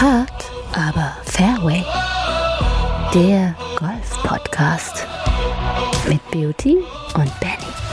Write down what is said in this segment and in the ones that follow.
Hart, aber Fairway. Der Golf-Podcast mit Beauty und Benny.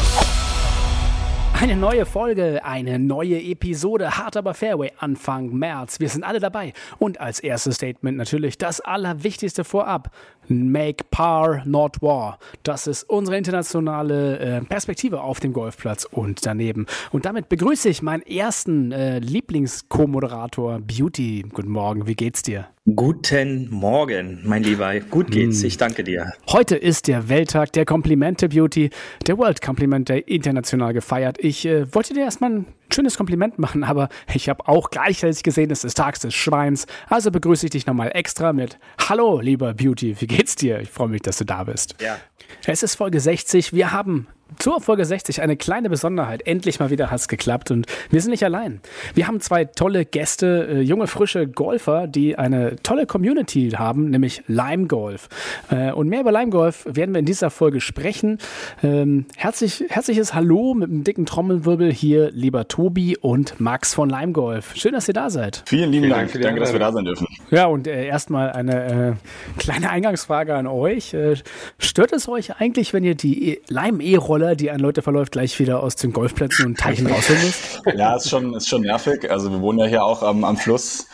Eine neue Folge, eine neue Episode, hart aber Fairway, Anfang März. Wir sind alle dabei. Und als erstes Statement natürlich das Allerwichtigste vorab. Make Par, not War. Das ist unsere internationale äh, Perspektive auf dem Golfplatz und daneben. Und damit begrüße ich meinen ersten äh, Lieblings-Co-Moderator, Beauty. Guten Morgen, wie geht's dir? Guten Morgen, mein Lieber. Gut geht's. Hm. Ich danke dir. Heute ist der Welttag der Komplimente Beauty, der World Compliment Day international gefeiert. Ich äh, wollte dir erstmal ein schönes Kompliment machen, aber ich habe auch gleichzeitig gesehen, es ist Tags des Schweins. Also begrüße ich dich nochmal extra mit Hallo, lieber Beauty, wie geht's dir? Ich freue mich, dass du da bist. Ja. Es ist Folge 60. Wir haben zur Folge 60 eine kleine Besonderheit. Endlich mal wieder hat es geklappt und wir sind nicht allein. Wir haben zwei tolle Gäste, äh, junge, frische Golfer, die eine tolle Community haben, nämlich Lime Golf. Äh, und mehr über Lime Golf werden wir in dieser Folge sprechen. Ähm, herzlich, herzliches Hallo mit einem dicken Trommelwirbel hier, lieber Tobi und Max von Lime Golf. Schön, dass ihr da seid. Vielen lieben Dank. Dank. Danke, dass wir da sein dürfen. Ja, und äh, erstmal eine äh, kleine Eingangsfrage an euch. Äh, stört es euch eigentlich, wenn ihr die Lime E-Rolle Roller, die an Leute verläuft, gleich wieder aus den Golfplätzen und Teichen rausholen muss? Ja, ist schon, ist schon nervig. Also wir wohnen ja hier auch am, am Fluss.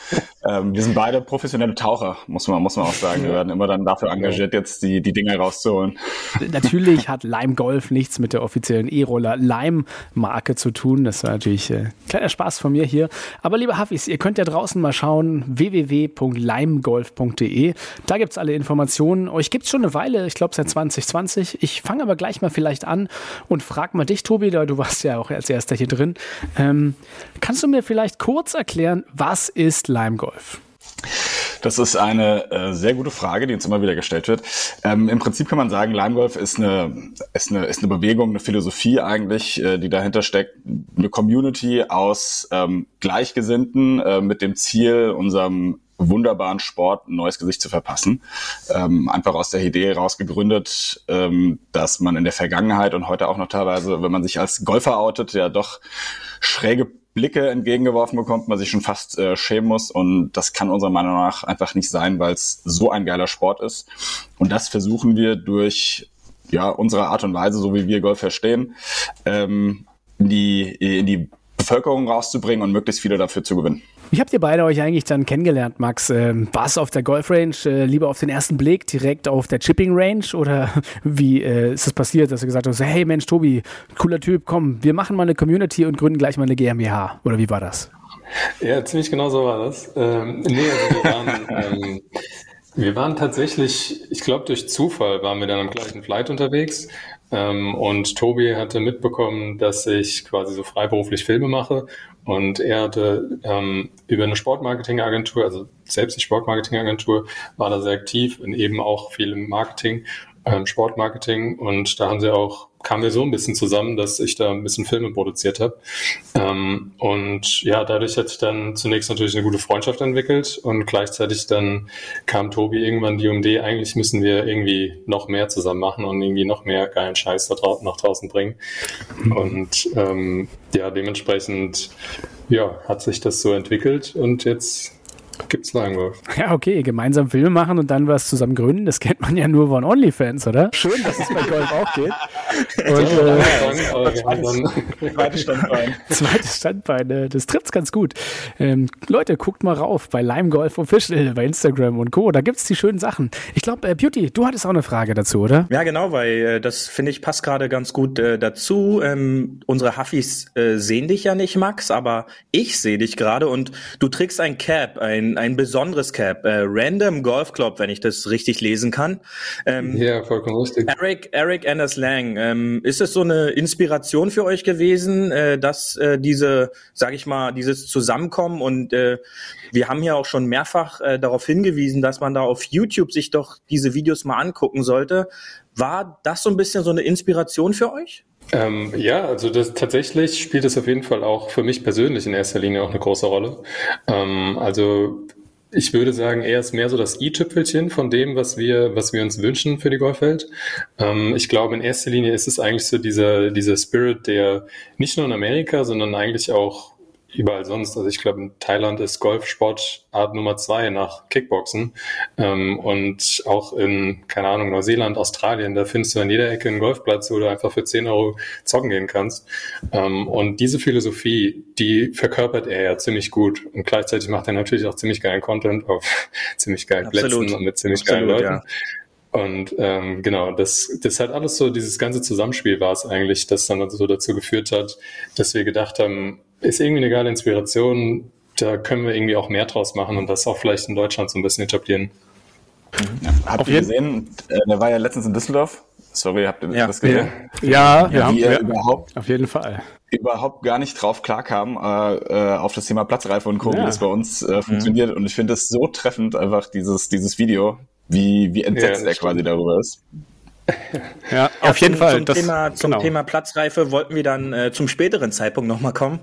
Ähm, wir sind beide professionelle Taucher, muss man, muss man auch sagen. Wir werden immer dann dafür engagiert, jetzt die, die Dinger rauszuholen. Natürlich hat Lime Golf nichts mit der offiziellen E-Roller Lime-Marke zu tun. Das war natürlich äh, kleiner Spaß von mir hier. Aber liebe Hafis, ihr könnt ja draußen mal schauen, www.limegolf.de. Da gibt es alle Informationen. Euch gibt es schon eine Weile, ich glaube seit 2020. Ich fange aber gleich mal vielleicht an und frag mal dich, Tobi, da du warst ja auch als erster hier drin. Ähm, kannst du mir vielleicht kurz erklären, was ist Lime Golf? Das ist eine äh, sehr gute Frage, die uns immer wieder gestellt wird. Ähm, Im Prinzip kann man sagen, Lime Golf ist eine, ist eine, ist eine Bewegung, eine Philosophie eigentlich, äh, die dahinter steckt. Eine Community aus ähm, Gleichgesinnten äh, mit dem Ziel, unserem wunderbaren Sport ein neues Gesicht zu verpassen. Ähm, einfach aus der Idee heraus gegründet, ähm, dass man in der Vergangenheit und heute auch noch teilweise, wenn man sich als Golfer outet, ja doch schräge Blicke entgegengeworfen bekommt, man sich schon fast äh, schämen muss. Und das kann unserer Meinung nach einfach nicht sein, weil es so ein geiler Sport ist. Und das versuchen wir durch ja, unsere Art und Weise, so wie wir Golf verstehen, ähm, in, die, in die Bevölkerung rauszubringen und möglichst viele dafür zu gewinnen. Wie habt ihr beide euch eigentlich dann kennengelernt, Max? Ähm, war es auf der Golfrange äh, lieber auf den ersten Blick, direkt auf der Chipping Range? Oder wie äh, ist es das passiert, dass du gesagt hast, hey Mensch, Tobi, cooler Typ, komm, wir machen mal eine Community und gründen gleich mal eine GmbH? Oder wie war das? Ja, ziemlich genau so war das. Ähm, nee, also wir waren, ähm, wir waren tatsächlich, ich glaube durch Zufall waren wir dann am gleichen Flight unterwegs ähm, und Tobi hatte mitbekommen, dass ich quasi so freiberuflich Filme mache und er hatte ähm, über eine Sportmarketingagentur, also selbst die Sportmarketingagentur, war da sehr aktiv und eben auch viel im Marketing, ähm, Sportmarketing. Und da haben sie auch, kamen wir so ein bisschen zusammen, dass ich da ein bisschen Filme produziert habe. Ähm, und ja, dadurch hat sich dann zunächst natürlich eine gute Freundschaft entwickelt und gleichzeitig dann kam Tobi irgendwann die Idee, eigentlich müssen wir irgendwie noch mehr zusammen machen und irgendwie noch mehr geilen Scheiß da draußen nach draußen bringen. Und ähm, ja, dementsprechend ja, hat sich das so entwickelt und jetzt gibt's Langwolf. Ja, okay, gemeinsam Filme machen und dann was zusammen gründen, das kennt man ja nur von OnlyFans, oder? Schön, dass es bei Golf auch geht. Und, äh, zweites Standbein. Zweites Standbein, äh, das trifft's ganz gut. Ähm, Leute, guckt mal rauf bei Lime Golf Official, bei Instagram und Co. Da gibt's die schönen Sachen. Ich glaube, äh, Beauty, du hattest auch eine Frage dazu, oder? Ja, genau, weil äh, das finde ich passt gerade ganz gut äh, dazu. Ähm, unsere Huffis äh, sehen dich ja nicht, Max, aber ich sehe dich gerade und du trägst ein Cap, ein, ein besonderes Cap, äh, Random Golf Club, wenn ich das richtig lesen kann. Ähm, ja, vollkommen richtig. Eric, Eric Anders Lang, ähm, ist es so eine Inspiration für euch gewesen, äh, dass äh, diese, sage ich mal, dieses Zusammenkommen und äh, wir haben ja auch schon mehrfach äh, darauf hingewiesen, dass man da auf YouTube sich doch diese Videos mal angucken sollte. War das so ein bisschen so eine Inspiration für euch? Ähm, ja, also das, tatsächlich spielt es auf jeden Fall auch für mich persönlich in erster Linie auch eine große Rolle. Ähm, also ich würde sagen, er ist mehr so das i-Tüpfelchen von dem, was wir, was wir uns wünschen für die Golfwelt. Ähm, ich glaube, in erster Linie ist es eigentlich so dieser, dieser Spirit, der nicht nur in Amerika, sondern eigentlich auch überall sonst. Also ich glaube, in Thailand ist Golfsport Art Nummer zwei nach Kickboxen. Ähm, und auch in, keine Ahnung, Neuseeland, Australien, da findest du an jeder Ecke einen Golfplatz, wo du einfach für 10 Euro zocken gehen kannst. Ähm, und diese Philosophie, die verkörpert er ja ziemlich gut. Und gleichzeitig macht er natürlich auch ziemlich geilen Content auf ziemlich geilen Absolut. Plätzen und mit ziemlich Absolut, geilen Leuten. Ja. Und ähm, genau, das, das hat alles so, dieses ganze Zusammenspiel war es eigentlich, das dann so dazu geführt hat, dass wir gedacht haben, ist irgendwie eine geile Inspiration, da können wir irgendwie auch mehr draus machen und das auch vielleicht in Deutschland so ein bisschen etablieren. Ja. Habt ihr gesehen, äh, der war ja letztens in Düsseldorf. Sorry, habt ihr ja. das gesehen? Ja, ja, wir haben, ja, überhaupt, auf jeden Fall. Überhaupt gar nicht drauf klarkam, äh, äh auf das Thema Platzreife und Co., ja. wie das bei uns äh, funktioniert. Mhm. Und ich finde es so treffend, einfach dieses, dieses Video, wie, wie entsetzt er quasi darüber ist. Ja, auf jeden zum, Fall. Zum, das, Thema, zum genau. Thema Platzreife wollten wir dann äh, zum späteren Zeitpunkt nochmal kommen,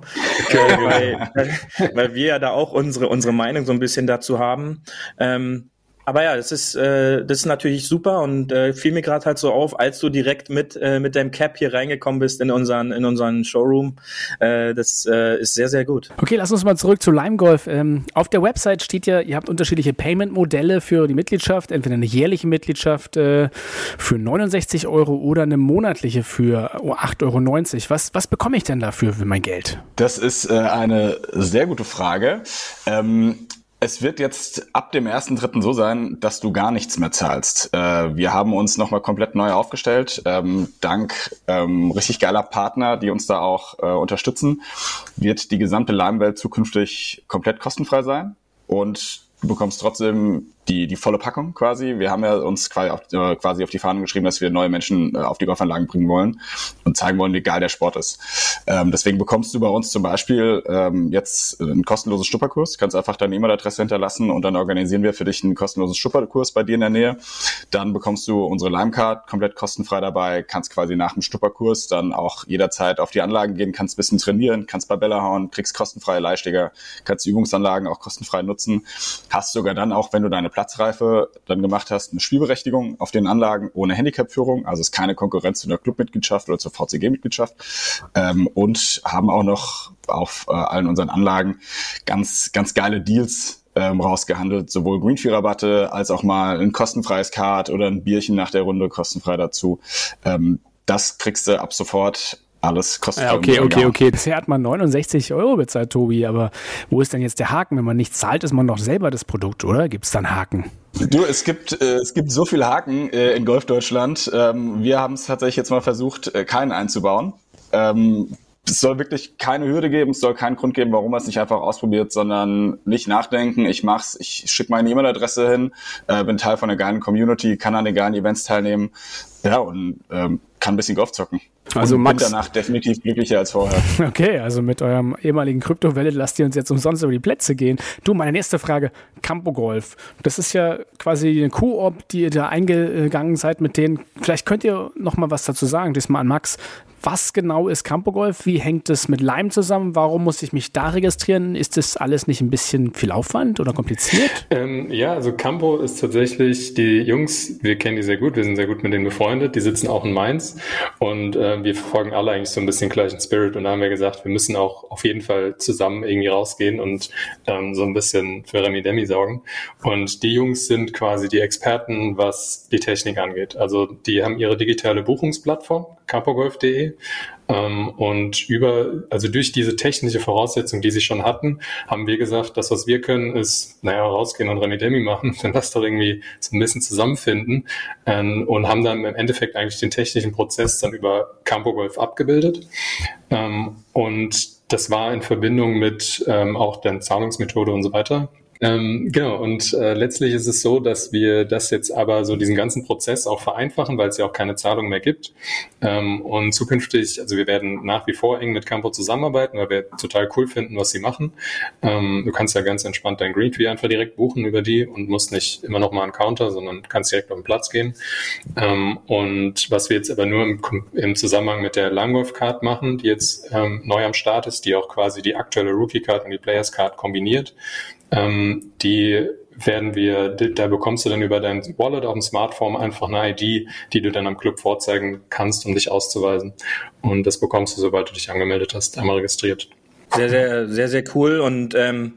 äh, weil, weil, weil wir ja da auch unsere, unsere Meinung so ein bisschen dazu haben. Ähm, aber ja, das ist, äh, das ist natürlich super und äh, fiel mir gerade halt so auf, als du direkt mit, äh, mit deinem Cap hier reingekommen bist in unseren, in unseren Showroom. Äh, das äh, ist sehr, sehr gut. Okay, lass uns mal zurück zu Lime Golf. Ähm, auf der Website steht ja, ihr habt unterschiedliche Payment-Modelle für die Mitgliedschaft, entweder eine jährliche Mitgliedschaft äh, für 69 Euro oder eine monatliche für 8,90 Euro. Was, was bekomme ich denn dafür für mein Geld? Das ist äh, eine sehr gute Frage. Ähm, es wird jetzt ab dem ersten Dritten so sein, dass du gar nichts mehr zahlst. Äh, wir haben uns nochmal komplett neu aufgestellt, ähm, dank ähm, richtig geiler Partner, die uns da auch äh, unterstützen, wird die gesamte Limewelt zukünftig komplett kostenfrei sein und du bekommst trotzdem die, die volle Packung quasi. Wir haben ja uns quasi auf, äh, quasi auf die Fahnen geschrieben, dass wir neue Menschen äh, auf die Golfanlagen bringen wollen und zeigen wollen, wie geil der Sport ist. Ähm, deswegen bekommst du bei uns zum Beispiel ähm, jetzt einen kostenlosen Stupperkurs. Du kannst einfach deine E-Mail-Adresse hinterlassen und dann organisieren wir für dich einen kostenlosen Stupperkurs bei dir in der Nähe. Dann bekommst du unsere Limecard komplett kostenfrei dabei, kannst quasi nach dem Stupperkurs dann auch jederzeit auf die Anlagen gehen, kannst ein bisschen trainieren, kannst bei Bälle hauen, kriegst kostenfreie Leihsteger, kannst Übungsanlagen auch kostenfrei nutzen. Hast sogar dann auch, wenn du deine Platzreife dann gemacht hast, eine Spielberechtigung auf den Anlagen ohne Handicap-Führung, also ist keine Konkurrenz zu einer Clubmitgliedschaft oder zur VCG-Mitgliedschaft ähm, und haben auch noch auf äh, allen unseren Anlagen ganz, ganz geile Deals ähm, rausgehandelt, sowohl Greenfee-Rabatte als auch mal ein kostenfreies Card oder ein Bierchen nach der Runde kostenfrei dazu. Ähm, das kriegst du ab sofort alles kostet ja, okay, okay, okay. Bisher hat man 69 Euro bezahlt, Tobi, aber wo ist denn jetzt der Haken? Wenn man nicht zahlt, ist man doch selber das Produkt, oder? Gibt es dann Haken? Du, es gibt, äh, es gibt so viele Haken äh, in Golfdeutschland. Ähm, wir haben es tatsächlich jetzt mal versucht, äh, keinen einzubauen. Ähm, es soll wirklich keine Hürde geben, es soll keinen Grund geben, warum man es nicht einfach ausprobiert, sondern nicht nachdenken, ich mach's, ich schicke meine E-Mail-Adresse hin, äh, bin Teil von einer geilen Community, kann an den geilen Events teilnehmen, ja, und ähm, kann ein bisschen Golf zocken. Also und Max, bin danach definitiv glücklicher als vorher. Okay, also mit eurem ehemaligen Kryptowelle lasst ihr uns jetzt umsonst über die Plätze gehen. Du, meine nächste Frage, Campo Golf. Das ist ja quasi eine Koop, die ihr da eingegangen seid mit denen. Vielleicht könnt ihr noch mal was dazu sagen, diesmal an Max. Was genau ist Campo Golf? Wie hängt es mit Lime zusammen? Warum muss ich mich da registrieren? Ist das alles nicht ein bisschen viel Aufwand oder kompliziert? Ähm, ja, also Campo ist tatsächlich die Jungs, wir kennen die sehr gut, wir sind sehr gut mit denen befreundet, die sitzen auch in Mainz und äh, wir verfolgen alle eigentlich so ein bisschen gleichen Spirit und da haben wir gesagt, wir müssen auch auf jeden Fall zusammen irgendwie rausgehen und ähm, so ein bisschen für Remi Demi sorgen. Und die Jungs sind quasi die Experten, was die Technik angeht. Also die haben ihre digitale Buchungsplattform, campogolf.de. Ähm, und über, also durch diese technische Voraussetzung, die sie schon hatten, haben wir gesagt, das, was wir können, ist, naja, rausgehen und Remi Demi machen, dann das doch irgendwie so ein bisschen zusammenfinden ähm, und haben dann im Endeffekt eigentlich den technischen Prozess dann über CampoGolf abgebildet. Ähm, und das war in Verbindung mit ähm, auch der Zahlungsmethode und so weiter. Ähm, genau, und äh, letztlich ist es so, dass wir das jetzt aber so diesen ganzen Prozess auch vereinfachen, weil es ja auch keine Zahlung mehr gibt. Ähm, und zukünftig, also wir werden nach wie vor eng mit Campo zusammenarbeiten, weil wir total cool finden, was sie machen. Ähm, du kannst ja ganz entspannt dein Green Fee einfach direkt buchen über die und musst nicht immer noch mal einen Counter, sondern kannst direkt auf den Platz gehen. Ähm, und was wir jetzt aber nur im, im Zusammenhang mit der Langwolf Card machen, die jetzt ähm, neu am Start ist, die auch quasi die aktuelle Rookie Card und die Players Card kombiniert, ähm, die werden wir, da bekommst du dann über dein Wallet auf dem Smartphone einfach eine ID, die du dann am Club vorzeigen kannst, um dich auszuweisen. Und das bekommst du, sobald du dich angemeldet hast, einmal registriert. Sehr, sehr, sehr, sehr cool. Und ähm,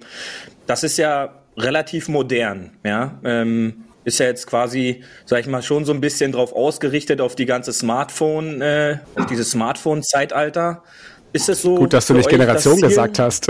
das ist ja relativ modern, ja. Ähm, ist ja jetzt quasi, sag ich mal, schon so ein bisschen drauf ausgerichtet auf die ganze Smartphone, äh, auf dieses Smartphone-Zeitalter. Ist es so? Gut, dass du nicht Generation gesagt hast.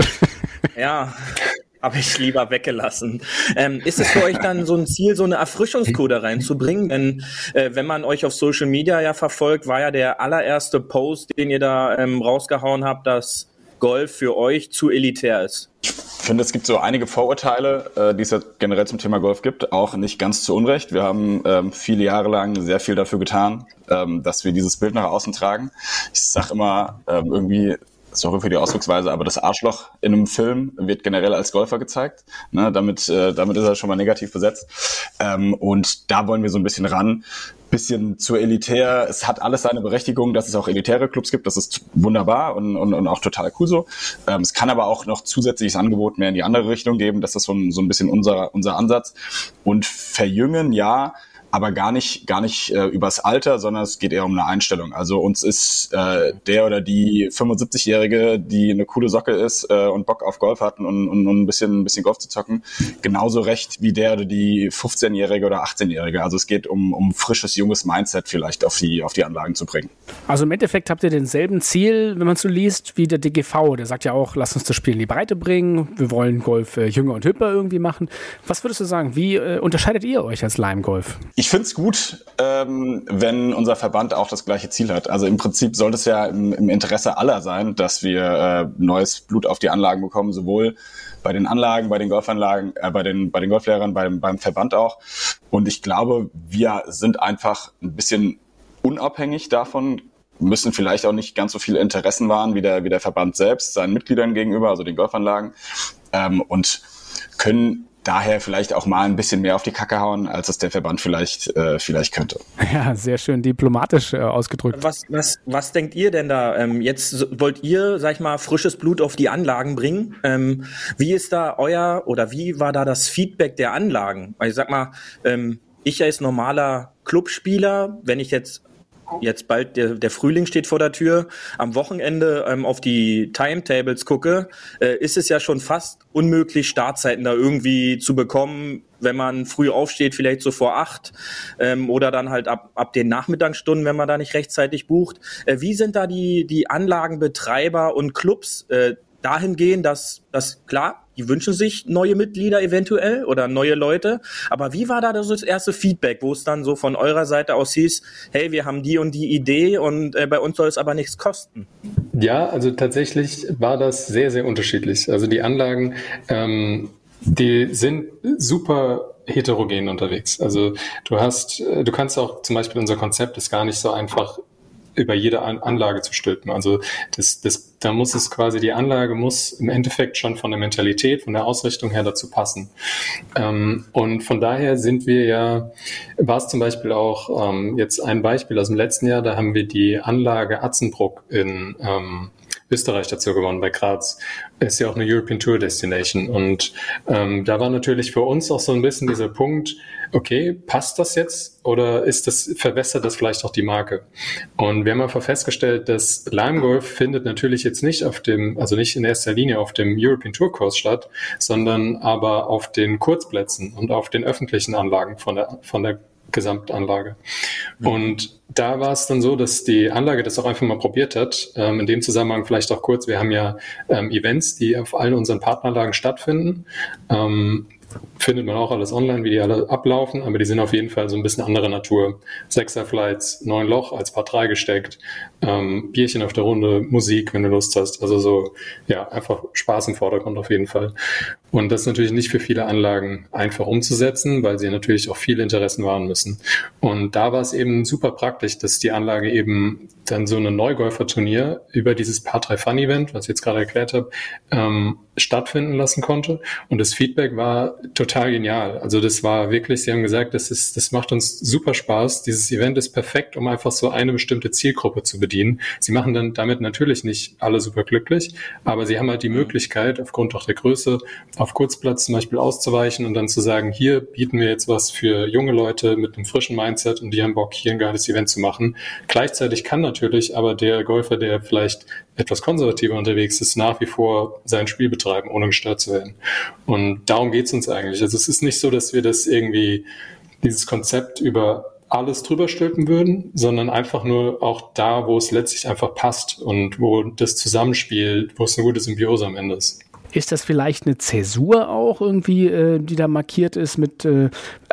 Ja, habe ich lieber weggelassen. Ähm, ist es für euch dann so ein Ziel, so eine Erfrischungscode reinzubringen? Denn äh, wenn man euch auf Social Media ja verfolgt, war ja der allererste Post, den ihr da ähm, rausgehauen habt, dass Golf für euch zu elitär ist. Ich finde, es gibt so einige Vorurteile, äh, die es ja generell zum Thema Golf gibt, auch nicht ganz zu Unrecht. Wir haben ähm, viele Jahre lang sehr viel dafür getan, ähm, dass wir dieses Bild nach außen tragen. Ich sage immer, ähm, irgendwie sorry für die Ausdrucksweise, aber das Arschloch in einem Film wird generell als Golfer gezeigt. Ne, damit, äh, damit ist er schon mal negativ besetzt. Ähm, und da wollen wir so ein bisschen ran. Bisschen zu elitär. Es hat alles seine Berechtigung, dass es auch elitäre Clubs gibt. Das ist wunderbar und, und, und auch total cool so. Ähm, es kann aber auch noch zusätzliches Angebot mehr in die andere Richtung geben. Das ist so ein, so ein bisschen unser, unser Ansatz. Und verjüngen, ja, aber gar nicht, gar nicht äh, übers Alter, sondern es geht eher um eine Einstellung. Also uns ist äh, der oder die 75-Jährige, die eine coole Socke ist äh, und Bock auf Golf hat und, und, und ein bisschen, ein bisschen Golf zu zocken, genauso recht wie der oder die 15-Jährige oder 18-Jährige. Also es geht um, um frisches, junges Mindset vielleicht auf die, auf die Anlagen zu bringen. Also im Endeffekt habt ihr denselben Ziel, wenn man so liest, wie der DGV. Der sagt ja auch, lass uns das Spiel in die Breite bringen. Wir wollen Golf äh, jünger und hüpper irgendwie machen. Was würdest du sagen? Wie äh, unterscheidet ihr euch als Lime Golf? Ich finde es gut, ähm, wenn unser Verband auch das gleiche Ziel hat. Also im Prinzip sollte es ja im, im Interesse aller sein, dass wir äh, neues Blut auf die Anlagen bekommen, sowohl bei den Anlagen, bei den Golfanlagen, äh, bei den bei den Golflehrern, beim beim Verband auch. Und ich glaube, wir sind einfach ein bisschen unabhängig davon, müssen vielleicht auch nicht ganz so viele Interessen wahren wie der wie der Verband selbst seinen Mitgliedern gegenüber, also den Golfanlagen, ähm, und können daher vielleicht auch mal ein bisschen mehr auf die Kacke hauen, als es der Verband vielleicht, äh, vielleicht könnte. Ja, sehr schön diplomatisch äh, ausgedrückt. Was, was, was denkt ihr denn da? Ähm, jetzt wollt ihr, sag ich mal, frisches Blut auf die Anlagen bringen. Ähm, wie ist da euer oder wie war da das Feedback der Anlagen? Weil ich sag mal, ähm, ich als normaler Clubspieler, wenn ich jetzt jetzt bald der, der Frühling steht vor der Tür, am Wochenende ähm, auf die Timetables gucke, äh, ist es ja schon fast unmöglich, Startzeiten da irgendwie zu bekommen, wenn man früh aufsteht, vielleicht so vor acht ähm, oder dann halt ab, ab den Nachmittagsstunden, wenn man da nicht rechtzeitig bucht. Äh, wie sind da die, die Anlagenbetreiber und Clubs äh, dahingehend, dass, dass klar, die wünschen sich neue Mitglieder eventuell oder neue Leute. Aber wie war da das erste Feedback, wo es dann so von eurer Seite aus hieß, hey, wir haben die und die Idee und äh, bei uns soll es aber nichts kosten? Ja, also tatsächlich war das sehr, sehr unterschiedlich. Also die Anlagen, ähm, die sind super heterogen unterwegs. Also du hast, äh, du kannst auch zum Beispiel unser Konzept ist gar nicht so einfach über jede Anlage zu stülpen. Also das, das, da muss es quasi, die Anlage muss im Endeffekt schon von der Mentalität, von der Ausrichtung her dazu passen. Ähm, und von daher sind wir ja, war es zum Beispiel auch ähm, jetzt ein Beispiel aus dem letzten Jahr, da haben wir die Anlage Atzenbruck in ähm, Österreich dazu gewonnen bei Graz. Ist ja auch eine European Tour Destination. Und ähm, da war natürlich für uns auch so ein bisschen dieser Punkt, okay, passt das jetzt oder ist das, verbessert das vielleicht auch die Marke? Und wir haben einfach festgestellt, dass Lime Golf findet natürlich jetzt nicht auf dem, also nicht in erster Linie auf dem European Tour Course statt, sondern aber auf den Kurzplätzen und auf den öffentlichen Anlagen von der, von der Gesamtanlage. Mhm. Und da war es dann so, dass die Anlage das auch einfach mal probiert hat. Ähm, in dem Zusammenhang vielleicht auch kurz, wir haben ja ähm, Events, die auf allen unseren Partneranlagen stattfinden. Ähm, findet man auch alles online, wie die alle ablaufen, aber die sind auf jeden Fall so ein bisschen anderer Natur. Sechser-Flights, neun Loch als Paar 3 gesteckt, ähm, Bierchen auf der Runde, Musik, wenn du Lust hast. Also so, ja, einfach Spaß im Vordergrund auf jeden Fall. Und das ist natürlich nicht für viele Anlagen einfach umzusetzen, weil sie natürlich auch viele Interessen wahren müssen. Und da war es eben super praktisch, dass die Anlage eben dann so ein Neugolfer-Turnier über dieses Paar 3 Fun Event, was ich jetzt gerade erklärt habe, ähm, stattfinden lassen konnte. Und das Feedback war total genial. Also das war wirklich, Sie haben gesagt, das ist, das macht uns super Spaß. Dieses Event ist perfekt, um einfach so eine bestimmte Zielgruppe zu bedienen. Sie machen dann damit natürlich nicht alle super glücklich, aber Sie haben halt die Möglichkeit, aufgrund auch der Größe, auf Kurzplatz zum Beispiel auszuweichen und dann zu sagen, hier bieten wir jetzt was für junge Leute mit einem frischen Mindset und die haben Bock, hier ein geiles Event zu machen. Gleichzeitig kann natürlich natürlich, aber der Golfer, der vielleicht etwas konservativer unterwegs ist, nach wie vor sein Spiel betreiben, ohne gestört zu werden. Und darum geht's uns eigentlich. Also es ist nicht so, dass wir das irgendwie, dieses Konzept über alles drüber stülpen würden, sondern einfach nur auch da, wo es letztlich einfach passt und wo das Zusammenspiel, wo es eine gute Symbiose am Ende ist. Ist das vielleicht eine Zäsur auch irgendwie, äh, die da markiert ist mit äh,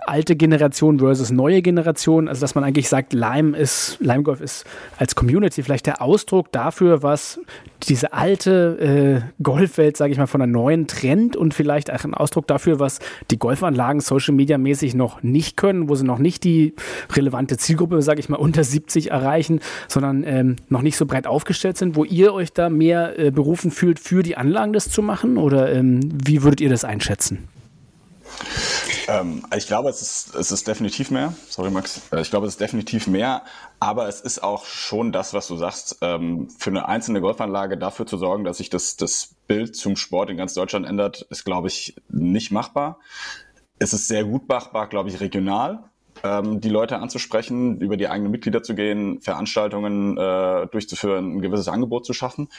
alte Generation versus neue Generation? Also dass man eigentlich sagt, Lime ist, Lime Golf ist als Community vielleicht der Ausdruck dafür, was diese alte äh, Golfwelt, sage ich mal, von einer neuen trennt und vielleicht auch ein Ausdruck dafür, was die Golfanlagen Social Media mäßig noch nicht können, wo sie noch nicht die relevante Zielgruppe, sage ich mal, unter 70 erreichen, sondern ähm, noch nicht so breit aufgestellt sind, wo ihr euch da mehr äh, berufen fühlt, für die Anlagen das zu machen? Oder ähm, wie würdet ihr das einschätzen? Ähm, ich glaube, es ist, es ist definitiv mehr. Sorry, Max. Äh, ich glaube, es ist definitiv mehr. Aber es ist auch schon das, was du sagst, ähm, für eine einzelne Golfanlage dafür zu sorgen, dass sich das, das Bild zum Sport in ganz Deutschland ändert, ist, glaube ich, nicht machbar. Es ist sehr gut machbar, glaube ich, regional ähm, die Leute anzusprechen, über die eigenen Mitglieder zu gehen, Veranstaltungen äh, durchzuführen, ein gewisses Angebot zu schaffen.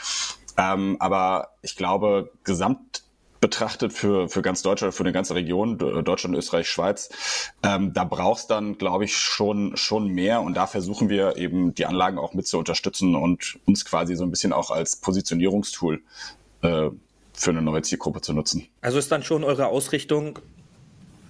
Ähm, aber ich glaube, gesamt betrachtet für, für ganz Deutschland, für eine ganze Region, Deutschland, Österreich, Schweiz, ähm, da brauchst dann, glaube ich, schon, schon mehr. Und da versuchen wir eben die Anlagen auch mit zu unterstützen und uns quasi so ein bisschen auch als Positionierungstool äh, für eine neue Zielgruppe zu nutzen. Also ist dann schon eure Ausrichtung,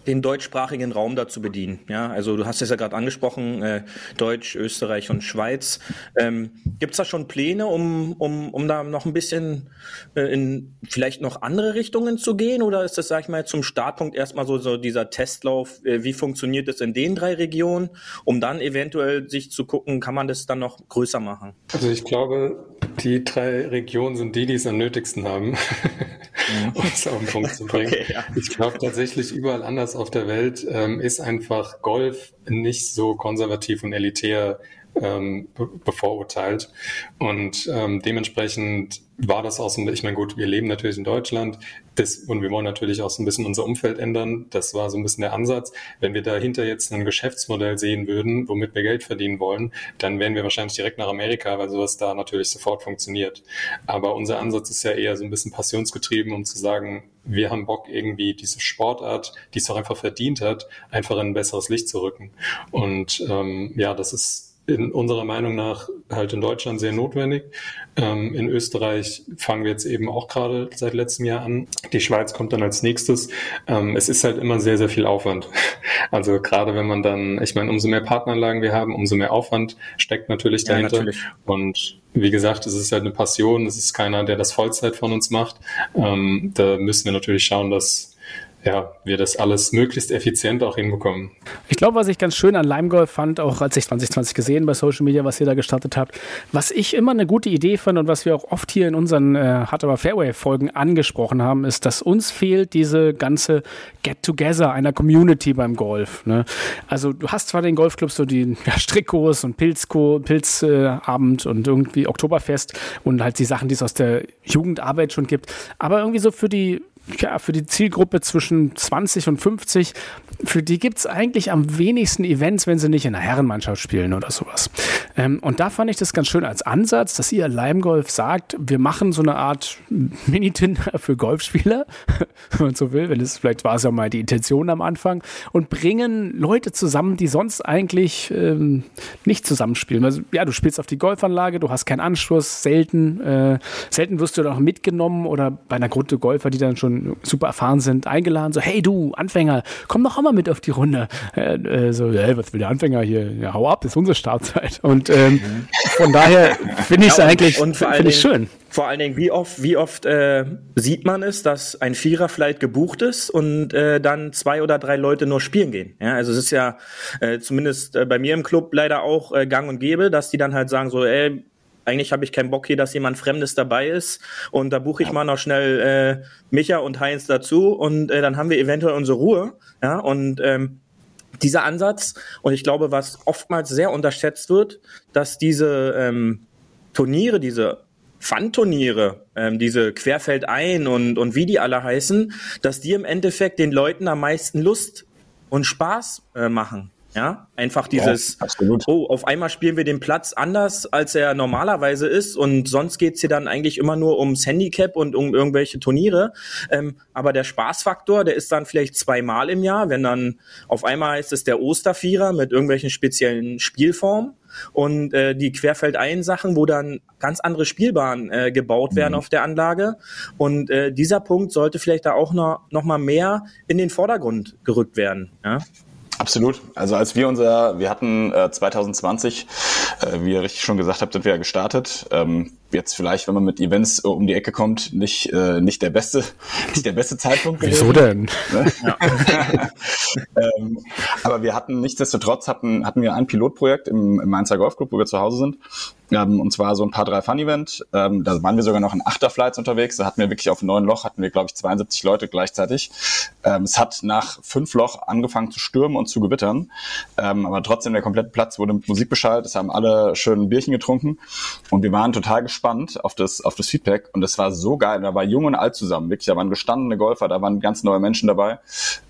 den deutschsprachigen Raum dazu bedienen. Ja, also du hast es ja gerade angesprochen, äh, Deutsch, Österreich und Schweiz. Ähm, Gibt es da schon Pläne, um, um, um da noch ein bisschen äh, in vielleicht noch andere Richtungen zu gehen? Oder ist das, sag ich mal, zum Startpunkt erstmal so, so dieser Testlauf, äh, wie funktioniert es in den drei Regionen, um dann eventuell sich zu gucken, kann man das dann noch größer machen? Also ich glaube, die drei Regionen sind die, die es am nötigsten haben, mhm. um es auf den Punkt zu bringen. Okay, ja. Ich glaube tatsächlich überall anders auf der Welt ähm, ist einfach Golf nicht so konservativ und elitär ähm, bevorurteilt. Und ähm, dementsprechend war das auch so, ich meine, gut, wir leben natürlich in Deutschland das, und wir wollen natürlich auch so ein bisschen unser Umfeld ändern. Das war so ein bisschen der Ansatz. Wenn wir dahinter jetzt ein Geschäftsmodell sehen würden, womit wir Geld verdienen wollen, dann wären wir wahrscheinlich direkt nach Amerika, weil sowas da natürlich sofort funktioniert. Aber unser Ansatz ist ja eher so ein bisschen passionsgetrieben, um zu sagen, wir haben Bock, irgendwie diese Sportart, die es auch einfach verdient hat, einfach in ein besseres Licht zu rücken. Und ähm, ja, das ist in unserer Meinung nach halt in Deutschland sehr notwendig. Ähm, in Österreich fangen wir jetzt eben auch gerade seit letztem Jahr an. Die Schweiz kommt dann als nächstes. Ähm, es ist halt immer sehr, sehr viel Aufwand. Also gerade wenn man dann, ich meine, umso mehr Partneranlagen wir haben, umso mehr Aufwand steckt natürlich dahinter. Ja, natürlich. Und wie gesagt, es ist halt eine Passion. Es ist keiner, der das Vollzeit von uns macht. Ähm, da müssen wir natürlich schauen, dass ja, wir das alles möglichst effizient auch hinbekommen. Ich glaube, was ich ganz schön an Lime Golf fand, auch als ich 2020 gesehen bei Social Media, was ihr da gestartet habt, was ich immer eine gute Idee fand und was wir auch oft hier in unseren äh, Hard Aber Fairway Folgen angesprochen haben, ist, dass uns fehlt diese ganze Get-Together einer Community beim Golf. Ne? Also du hast zwar den Golfclub so die ja, Strickkurs und Pilzko, Pilzabend äh, und irgendwie Oktoberfest und halt die Sachen, die es aus der Jugendarbeit schon gibt, aber irgendwie so für die ja, für die Zielgruppe zwischen 20 und 50, für die gibt es eigentlich am wenigsten Events, wenn sie nicht in der Herrenmannschaft spielen oder sowas. Ähm, und da fand ich das ganz schön als Ansatz, dass ihr Leimgolf sagt, wir machen so eine Art Mini-Tinder für Golfspieler, wenn man so will, wenn es vielleicht war es ja mal die Intention am Anfang, und bringen Leute zusammen, die sonst eigentlich ähm, nicht zusammenspielen. Also, ja, du spielst auf die Golfanlage, du hast keinen Anschluss, selten, äh, selten wirst du dann auch mitgenommen oder bei einer Gruppe Golfer, die dann schon super erfahren sind, eingeladen, so, hey du, Anfänger, komm doch auch mal mit auf die Runde. Äh, äh, so, hey, was will der Anfänger hier? Ja, hau ab, ist unsere Startzeit. Und ähm, von daher finde ich es ja, eigentlich und find ich schön. Vor allen Dingen, wie oft, wie oft äh, sieht man es, dass ein Vierer-Flight gebucht ist und äh, dann zwei oder drei Leute nur spielen gehen. Ja, also es ist ja äh, zumindest äh, bei mir im Club leider auch äh, gang und gäbe, dass die dann halt sagen so, ey, eigentlich habe ich keinen Bock hier, dass jemand Fremdes dabei ist und da buche ich ja. mal noch schnell äh, Micha und Heinz dazu und äh, dann haben wir eventuell unsere Ruhe. Ja, und ähm, dieser Ansatz und ich glaube, was oftmals sehr unterschätzt wird, dass diese ähm, Turniere, diese Fun-Turniere, ähm, diese Querfeld ein und, und wie die alle heißen, dass die im Endeffekt den Leuten am meisten Lust und Spaß äh, machen. Ja, einfach dieses, ja, oh, auf einmal spielen wir den Platz anders, als er normalerweise ist und sonst geht's hier dann eigentlich immer nur ums Handicap und um irgendwelche Turniere. Ähm, aber der Spaßfaktor, der ist dann vielleicht zweimal im Jahr, wenn dann auf einmal ist es der Ostervierer mit irgendwelchen speziellen Spielformen und äh, die Querfeldein-Sachen, wo dann ganz andere Spielbahnen äh, gebaut werden mhm. auf der Anlage. Und äh, dieser Punkt sollte vielleicht da auch noch, noch mal mehr in den Vordergrund gerückt werden. Ja? Absolut. Also als wir unser, wir hatten äh, 2020, äh, wie ihr richtig schon gesagt habt, sind wir ja gestartet. Ähm, jetzt vielleicht, wenn man mit Events äh, um die Ecke kommt, nicht äh, nicht der beste, nicht der beste Zeitpunkt. Wieso denn? Ne? Ja. ähm, aber wir hatten nichtsdestotrotz hatten hatten wir ein Pilotprojekt im, im Mainzer Golfclub, wo wir zu Hause sind ähm, und zwar so ein paar drei Fun Event. Ähm, da waren wir sogar noch in Achterflights unterwegs. Da hatten wir wirklich auf neun Loch, hatten wir, glaube ich, 72 Leute gleichzeitig. Ähm, es hat nach fünf Loch angefangen zu stürmen und zu gewittern. Ähm, aber trotzdem, der komplette Platz wurde mit Musik beschallt. Es haben alle schön ein Bierchen getrunken. Und wir waren total gespannt auf das, auf das Feedback. Und es war so geil. Da war jung und alt zusammen. Wirklich, da waren gestandene Golfer, da waren ganz neue Menschen dabei.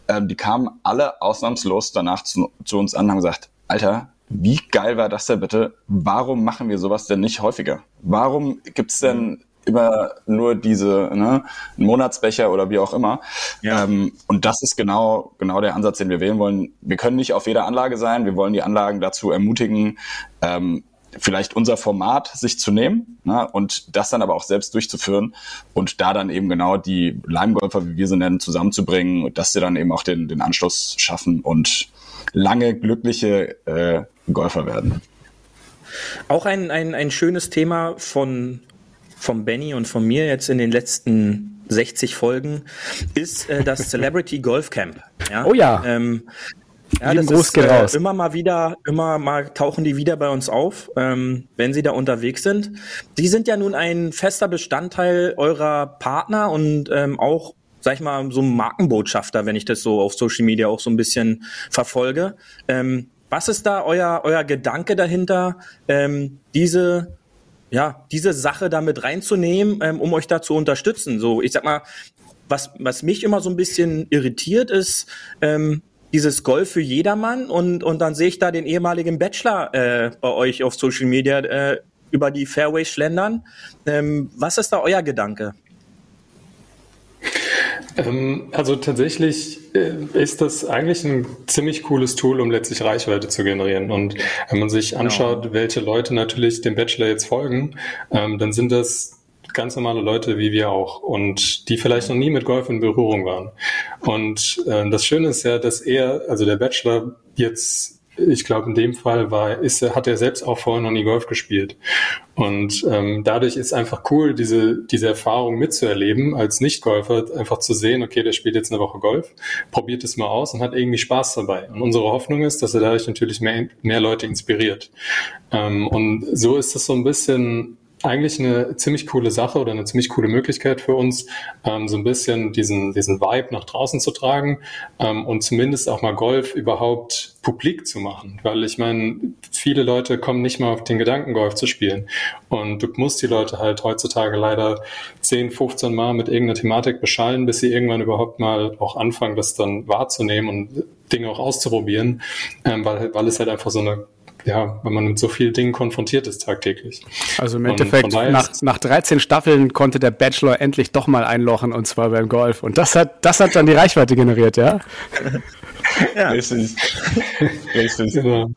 Ähm, die kamen alle ausnahmslos danach zu, zu uns an und haben gesagt, Alter, wie geil war das denn bitte? Warum machen wir sowas denn nicht häufiger? Warum gibt's denn immer nur diese ne, Monatsbecher oder wie auch immer. Ja. Ähm, und das ist genau genau der Ansatz, den wir wählen wollen. Wir können nicht auf jeder Anlage sein. Wir wollen die Anlagen dazu ermutigen, ähm, vielleicht unser Format sich zu nehmen ne, und das dann aber auch selbst durchzuführen und da dann eben genau die Leimgolfer, wie wir sie nennen, zusammenzubringen und dass sie dann eben auch den, den Anschluss schaffen und lange glückliche äh, Golfer werden. Auch ein, ein, ein schönes Thema von, von Benny und von mir jetzt in den letzten 60 Folgen ist äh, das Celebrity Golf Camp. Ja? Oh ja. Ähm, ja, das ist, äh, immer mal wieder, immer mal tauchen die wieder bei uns auf, ähm, wenn sie da unterwegs sind. Die sind ja nun ein fester Bestandteil eurer Partner und ähm, auch sag ich mal, so ein Markenbotschafter, wenn ich das so auf Social Media auch so ein bisschen verfolge. Ähm, was ist da euer, euer Gedanke dahinter, ähm, diese, ja, diese Sache damit reinzunehmen, ähm, um euch da zu unterstützen? So, ich sag mal, was, was mich immer so ein bisschen irritiert ist, ähm, dieses Golf für jedermann und, und dann sehe ich da den ehemaligen Bachelor äh, bei euch auf Social Media äh, über die Fairways schlendern. Ähm, was ist da euer Gedanke? Ähm, also tatsächlich äh, ist das eigentlich ein ziemlich cooles Tool, um letztlich Reichweite zu generieren. Und wenn man sich genau. anschaut, welche Leute natürlich dem Bachelor jetzt folgen, ähm, dann sind das ganz normale Leute wie wir auch und die vielleicht noch nie mit Golf in Berührung waren. Und äh, das Schöne ist ja, dass er, also der Bachelor, jetzt ich glaube, in dem Fall war, ist, hat er selbst auch vorher noch nie Golf gespielt. Und ähm, dadurch ist einfach cool, diese, diese Erfahrung mitzuerleben, als Nicht-Golfer einfach zu sehen, okay, der spielt jetzt eine Woche Golf, probiert es mal aus und hat irgendwie Spaß dabei. Und unsere Hoffnung ist, dass er dadurch natürlich mehr, mehr Leute inspiriert. Ähm, und so ist das so ein bisschen eigentlich eine ziemlich coole Sache oder eine ziemlich coole Möglichkeit für uns, ähm, so ein bisschen diesen, diesen Vibe nach draußen zu tragen ähm, und zumindest auch mal Golf überhaupt publik zu machen. Weil ich meine, viele Leute kommen nicht mal auf den Gedanken, Golf zu spielen. Und du musst die Leute halt heutzutage leider 10, 15 Mal mit irgendeiner Thematik beschallen, bis sie irgendwann überhaupt mal auch anfangen, das dann wahrzunehmen und Dinge auch auszuprobieren, ähm, weil, weil es halt einfach so eine ja, wenn man mit so vielen Dingen konfrontiert ist tagtäglich. Also im Endeffekt, nach, nach 13 Staffeln konnte der Bachelor endlich doch mal einlochen und zwar beim Golf. Und das hat, das hat dann die Reichweite generiert, ja? ja. Richtig. Richtig. Genau.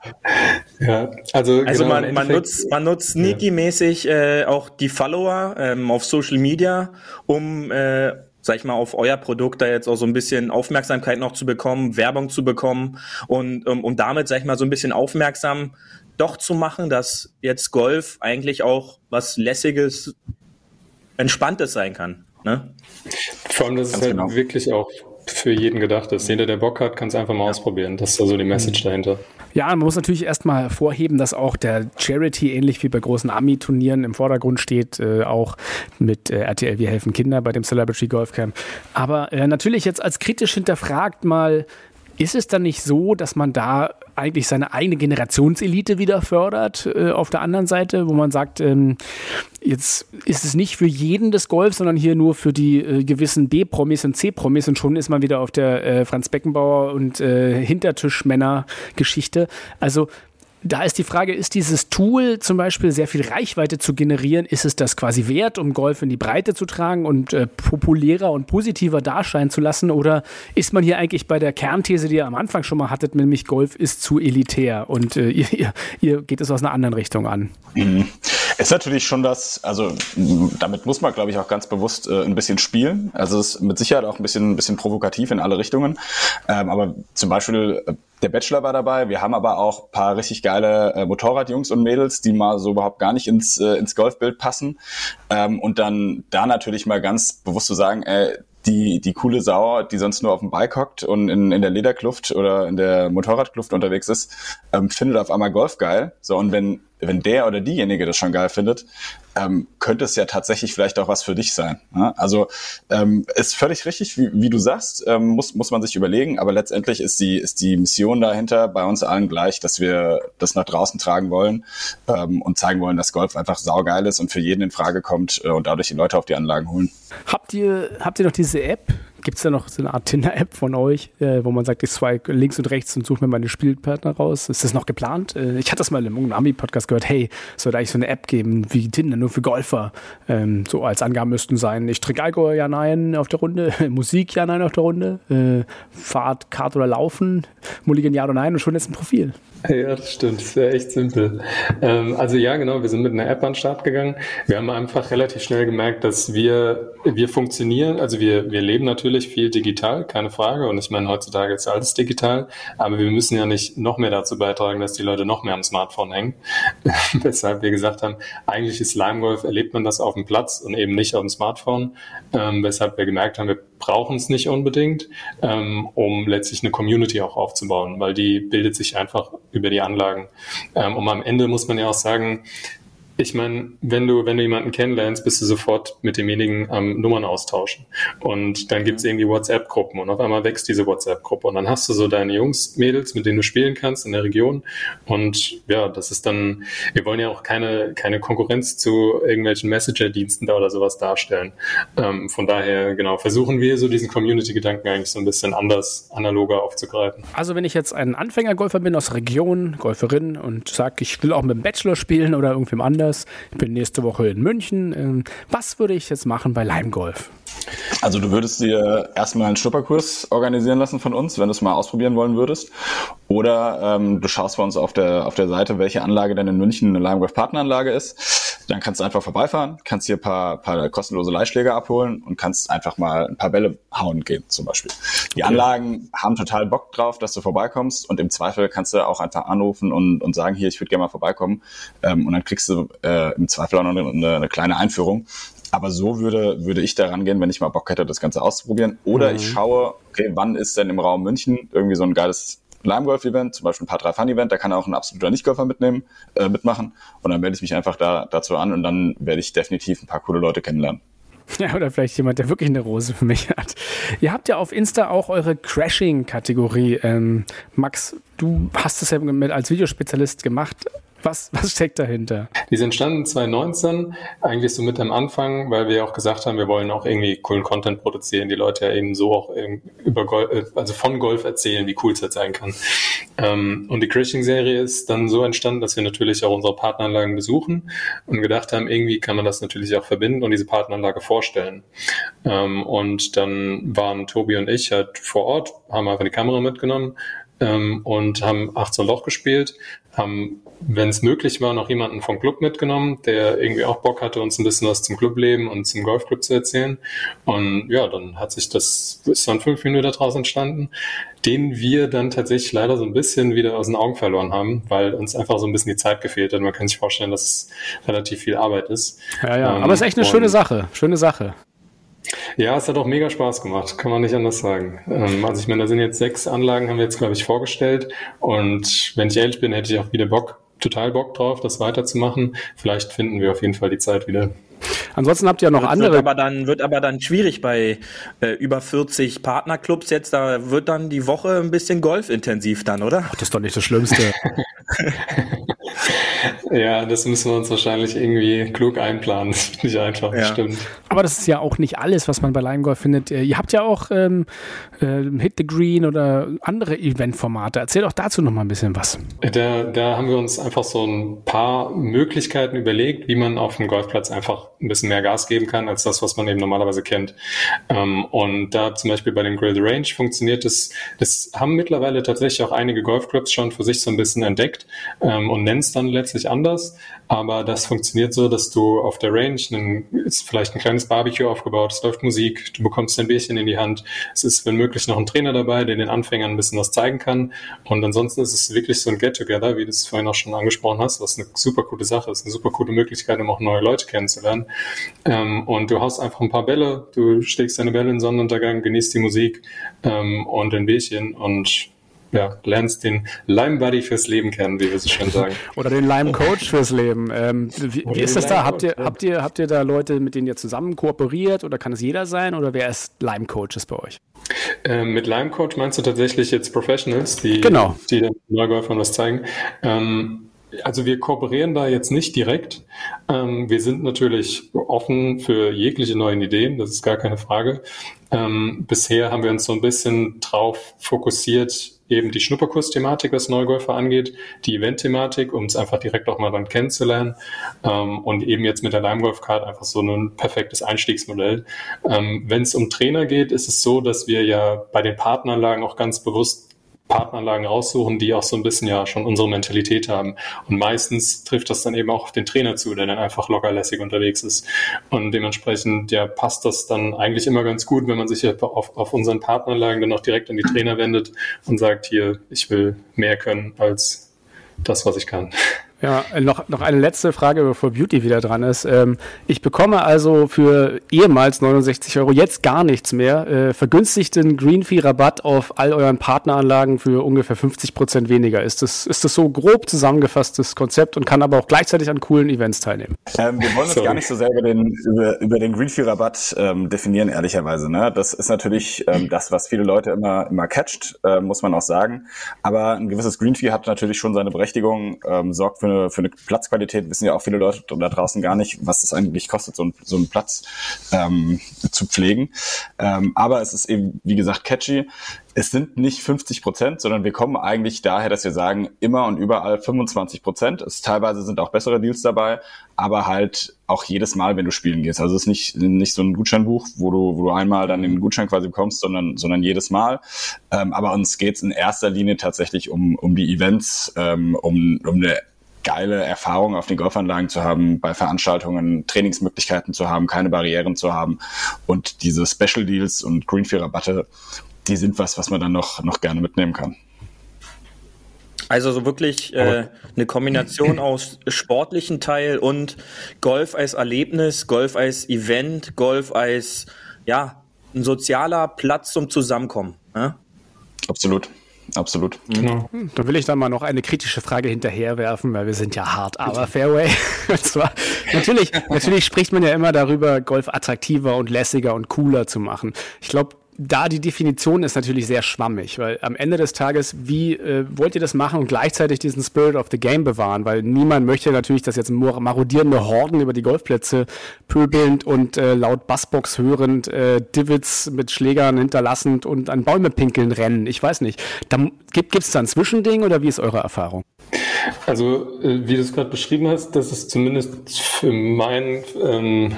Ja, also, also genau, man, man nutzt, man nutzt sneaky-mäßig äh, auch die Follower ähm, auf Social Media, um äh, sag ich mal, auf euer Produkt da jetzt auch so ein bisschen Aufmerksamkeit noch zu bekommen, Werbung zu bekommen und um, um damit, sag ich mal, so ein bisschen aufmerksam doch zu machen, dass jetzt Golf eigentlich auch was Lässiges, Entspanntes sein kann. Ne? Vor allem, dass Ganz es halt genau. wirklich auch für jeden gedacht ist. Jeder, der Bock hat, kann es einfach mal ja. ausprobieren. Das ist also die Message mhm. dahinter. Ja, man muss natürlich erstmal hervorheben, dass auch der Charity ähnlich wie bei großen Ami-Turnieren im Vordergrund steht, äh, auch mit äh, RTL Wir helfen Kinder bei dem Celebrity Golf Camp. Aber äh, natürlich jetzt als kritisch hinterfragt mal, ist es dann nicht so, dass man da eigentlich seine eigene Generationselite wieder fördert äh, auf der anderen Seite, wo man sagt, ähm, jetzt ist es nicht für jeden das Golf, sondern hier nur für die äh, gewissen B-Promis und C-Promis und schon ist man wieder auf der äh, Franz Beckenbauer und äh, Hintertischmänner-Geschichte. Also da ist die Frage, ist dieses Tool zum Beispiel sehr viel Reichweite zu generieren? Ist es das quasi wert, um Golf in die Breite zu tragen und äh, populärer und positiver darscheinen zu lassen? Oder ist man hier eigentlich bei der Kernthese, die ihr am Anfang schon mal hattet, nämlich Golf ist zu elitär und äh, ihr, ihr, geht es aus einer anderen Richtung an? Mhm. Ist natürlich schon das, also damit muss man, glaube ich, auch ganz bewusst äh, ein bisschen spielen. Also es ist mit Sicherheit auch ein bisschen, ein bisschen provokativ in alle Richtungen. Ähm, aber zum Beispiel äh, der Bachelor war dabei. Wir haben aber auch paar richtig geile äh, Motorradjungs und Mädels, die mal so überhaupt gar nicht ins, äh, ins Golfbild passen. Ähm, und dann da natürlich mal ganz bewusst zu sagen, äh, die, die coole Sau, die sonst nur auf dem Bike hockt und in, in der Lederkluft oder in der Motorradkluft unterwegs ist, ähm, findet auf einmal Golf geil. So, und wenn wenn der oder diejenige das schon geil findet, ähm, könnte es ja tatsächlich vielleicht auch was für dich sein. Ne? Also ähm, ist völlig richtig, wie, wie du sagst, ähm, muss, muss man sich überlegen, aber letztendlich ist die, ist die Mission dahinter bei uns allen gleich, dass wir das nach draußen tragen wollen ähm, und zeigen wollen, dass Golf einfach saugeil ist und für jeden in Frage kommt äh, und dadurch die Leute auf die Anlagen holen. Habt ihr, habt ihr noch diese App? Gibt es da noch so eine Art Tinder-App von euch, äh, wo man sagt, ich swipe links und rechts und suche mir meine Spielpartner raus? Ist das noch geplant? Äh, ich hatte das mal im Ami-Podcast gehört, hey, soll da eigentlich so eine App geben wie Tinder, nur für Golfer? Ähm, so als Angaben müssten sein, ich trinke Alkohol, ja, nein, auf der Runde, Musik, ja, nein, auf der Runde, äh, Fahrt, Kart oder Laufen, Mulligan, ja oder nein und schon ist ein Profil. Ja, das stimmt. Das wäre echt simpel. Ähm, also ja, genau, wir sind mit einer App an den Start gegangen. Wir haben einfach relativ schnell gemerkt, dass wir, wir funktionieren, also wir, wir leben natürlich viel digital, keine Frage. Und ich meine, heutzutage ist alles digital, aber wir müssen ja nicht noch mehr dazu beitragen, dass die Leute noch mehr am Smartphone hängen. Weshalb wir gesagt haben, eigentlich ist Limegolf, erlebt man das auf dem Platz und eben nicht auf dem Smartphone. Ähm, weshalb wir gemerkt haben, wir brauchen es nicht unbedingt, ähm, um letztlich eine Community auch aufzubauen, weil die bildet sich einfach über die Anlagen. Ähm, und am Ende muss man ja auch sagen, ich meine, wenn du, wenn du jemanden kennenlernst, bist du sofort mit demjenigen am Nummern austauschen. Und dann gibt's irgendwie WhatsApp-Gruppen und auf einmal wächst diese WhatsApp-Gruppe. Und dann hast du so deine Jungs, Mädels, mit denen du spielen kannst in der Region. Und ja, das ist dann, wir wollen ja auch keine, keine Konkurrenz zu irgendwelchen Messenger-Diensten da oder sowas darstellen. Ähm, von daher, genau, versuchen wir so diesen Community-Gedanken eigentlich so ein bisschen anders, analoger aufzugreifen. Also wenn ich jetzt ein Anfängergolfer bin aus Region, Golferin und sage, ich will auch mit dem Bachelor spielen oder irgendwem anderen, anders. Ich bin nächste Woche in München. Ähm, was würde ich jetzt machen bei Lime Golf? Also du würdest dir erstmal einen Schnupperkurs organisieren lassen von uns, wenn du es mal ausprobieren wollen würdest. Oder ähm, du schaust bei uns auf der, auf der Seite, welche Anlage denn in München eine Lime Golf Partneranlage ist. Dann kannst du einfach vorbeifahren, kannst hier ein paar, paar kostenlose Leihschläge abholen und kannst einfach mal ein paar Bälle hauen gehen zum Beispiel. Die. Anlagen haben total Bock drauf, dass du vorbeikommst und im Zweifel kannst du auch einfach anrufen und, und sagen, hier, ich würde gerne mal vorbeikommen. Ähm, und dann kriegst du äh, im Zweifel auch noch eine, eine kleine Einführung. Aber so würde, würde ich daran gehen, wenn ich mal Bock hätte, das Ganze auszuprobieren. Oder mhm. ich schaue, okay, wann ist denn im Raum München irgendwie so ein geiles Lime-Golf-Event, zum Beispiel ein Paar-3-Fun-Event, da kann auch ein absoluter Nicht-Golfer mitnehmen, äh, mitmachen. Und dann melde ich mich einfach da, dazu an und dann werde ich definitiv ein paar coole Leute kennenlernen. Ja, oder vielleicht jemand, der wirklich eine Rose für mich hat. Ihr habt ja auf Insta auch eure Crashing-Kategorie. Ähm, Max, du hast es ja als Videospezialist gemacht. Was, was steckt dahinter? Die sind entstanden 2019, eigentlich so mit am Anfang, weil wir auch gesagt haben, wir wollen auch irgendwie coolen Content produzieren, die Leute ja eben so auch über Golf, äh, also von Golf erzählen, wie cool es jetzt sein kann. Ähm, und die Crashing-Serie ist dann so entstanden, dass wir natürlich auch unsere Partneranlagen besuchen und gedacht haben, irgendwie kann man das natürlich auch verbinden und diese Partneranlage vorstellen. Ähm, und dann waren Tobi und ich halt vor Ort, haben einfach die Kamera mitgenommen ähm, und haben 18 Loch gespielt, haben, wenn es möglich war, noch jemanden vom Club mitgenommen, der irgendwie auch Bock hatte, uns ein bisschen was zum Clubleben und zum Golfclub zu erzählen. Und ja, dann hat sich das, ist dann fünf Minuten daraus entstanden, den wir dann tatsächlich leider so ein bisschen wieder aus den Augen verloren haben, weil uns einfach so ein bisschen die Zeit gefehlt hat. Man kann sich vorstellen, dass es relativ viel Arbeit ist. Ja, ja, ähm, aber es ist echt eine schöne Sache, schöne Sache. Ja, es hat auch mega Spaß gemacht, kann man nicht anders sagen. Ähm, also ich meine, da sind jetzt sechs Anlagen, haben wir jetzt, glaube ich, vorgestellt. Und wenn ich ehrlich bin, hätte ich auch wieder Bock, total Bock drauf, das weiterzumachen. Vielleicht finden wir auf jeden Fall die Zeit wieder. Ansonsten habt ihr noch wird, andere. Wird aber dann wird aber dann schwierig bei äh, über 40 Partnerclubs jetzt. Da wird dann die Woche ein bisschen golfintensiv dann, oder? Ach, das ist doch nicht das Schlimmste. ja, das müssen wir uns wahrscheinlich irgendwie klug einplanen. Das wird nicht einfach, ja. stimmt. Aber das ist ja auch nicht alles, was man bei Lime Golf findet. Äh, ihr habt ja auch ähm, äh, Hit the Green oder andere Eventformate. Erzähl doch dazu noch mal ein bisschen was. Da, da haben wir uns einfach so ein paar Möglichkeiten überlegt, wie man auf dem Golfplatz einfach ein bisschen mehr Gas geben kann, als das, was man eben normalerweise kennt. Ähm, und da zum Beispiel bei dem Grill the Range funktioniert es, das haben mittlerweile tatsächlich auch einige Golfclubs schon für sich so ein bisschen entdeckt ähm, und nennen es dann letztlich anders. Aber das funktioniert so, dass du auf der Range einen, ist vielleicht ein kleines Barbecue aufgebaut, es läuft Musik, du bekommst ein Bierchen in die Hand. Es ist, wenn möglich, noch ein Trainer dabei, der den Anfängern ein bisschen was zeigen kann. Und ansonsten ist es wirklich so ein Get-Together, wie du es vorhin auch schon angesprochen hast, was eine super coole Sache ist, eine super coole Möglichkeit, um auch neue Leute kennenzulernen. Ähm, und du haust einfach ein paar Bälle, du schlägst deine Bälle in Sonnenuntergang, genießt die Musik ähm, und ein Bierchen und ja, lernst den Lime Buddy fürs Leben kennen, wie wir so schön sagen. Oder den Lime Coach fürs Leben. Ähm, wie, wie ist das da? Habt ihr, habt, ihr, habt ihr da Leute, mit denen ihr zusammen kooperiert oder kann es jeder sein oder wer ist Lime Coaches bei euch? Ähm, mit Lime Coach meinst du tatsächlich jetzt Professionals, die, genau. die den Neugolfern was zeigen? Ähm, also wir kooperieren da jetzt nicht direkt. Ähm, wir sind natürlich offen für jegliche neuen Ideen, das ist gar keine Frage. Ähm, bisher haben wir uns so ein bisschen drauf fokussiert, eben die Schnupperkurs-Thematik, was Neugolfer angeht, die Event-Thematik, um es einfach direkt auch mal dann kennenzulernen ähm, und eben jetzt mit der Lime Golf Card einfach so ein perfektes Einstiegsmodell. Ähm, Wenn es um Trainer geht, ist es so, dass wir ja bei den Partneranlagen auch ganz bewusst Partneranlagen raussuchen, die auch so ein bisschen ja schon unsere Mentalität haben. Und meistens trifft das dann eben auch auf den Trainer zu, der dann einfach lockerlässig unterwegs ist. Und dementsprechend ja, passt das dann eigentlich immer ganz gut, wenn man sich auf, auf unseren Partneranlagen dann auch direkt an die Trainer wendet und sagt, hier, ich will mehr können als das, was ich kann. Ja, noch, noch eine letzte Frage, bevor Beauty wieder dran ist. Ähm, ich bekomme also für ehemals 69 Euro jetzt gar nichts mehr. Äh, vergünstigten Green-Fee-Rabatt auf all euren Partneranlagen für ungefähr 50 Prozent weniger. Ist das, ist das so grob zusammengefasstes Konzept und kann aber auch gleichzeitig an coolen Events teilnehmen? Ähm, wir wollen uns gar nicht so sehr über den, über, über den Green-Fee-Rabatt ähm, definieren, ehrlicherweise. Ne? Das ist natürlich ähm, das, was viele Leute immer, immer catcht, äh, muss man auch sagen. Aber ein gewisses Green-Fee hat natürlich schon seine Berechtigung, ähm, sorgt für eine, für eine Platzqualität wissen ja auch viele Leute da draußen gar nicht, was das eigentlich kostet, so, ein, so einen Platz ähm, zu pflegen. Ähm, aber es ist eben, wie gesagt, catchy. Es sind nicht 50 Prozent, sondern wir kommen eigentlich daher, dass wir sagen, immer und überall 25 Prozent. Es teilweise sind auch bessere Deals dabei, aber halt auch jedes Mal, wenn du spielen gehst. Also es ist nicht, nicht so ein Gutscheinbuch, wo du, wo du einmal dann den Gutschein quasi bekommst, sondern, sondern jedes Mal. Ähm, aber uns geht es in erster Linie tatsächlich um, um die Events, ähm, um, um eine geile Erfahrung auf den Golfanlagen zu haben, bei Veranstaltungen Trainingsmöglichkeiten zu haben, keine Barrieren zu haben und diese Special Deals und Greenfee-Rabatte, die sind was, was man dann noch, noch gerne mitnehmen kann. Also so wirklich äh, eine Kombination aus sportlichen Teil und Golf als Erlebnis, Golf als Event, Golf als ja ein sozialer Platz zum Zusammenkommen. Ja? Absolut absolut. Genau. Da will ich dann mal noch eine kritische Frage hinterherwerfen, weil wir sind ja hart, aber Fairway. und zwar, natürlich, natürlich spricht man ja immer darüber, Golf attraktiver und lässiger und cooler zu machen. Ich glaube, da die Definition ist natürlich sehr schwammig, weil am Ende des Tages, wie äh, wollt ihr das machen und gleichzeitig diesen Spirit of the Game bewahren? Weil niemand möchte natürlich, dass jetzt marodierende Horden über die Golfplätze pöbelnd und äh, laut Bassbox hörend äh, Divots mit Schlägern hinterlassend und an Bäume pinkeln rennen. Ich weiß nicht. Da, gibt es da ein Zwischending oder wie ist eure Erfahrung? Also, äh, wie du es gerade beschrieben hast, das ist zumindest für mein ähm,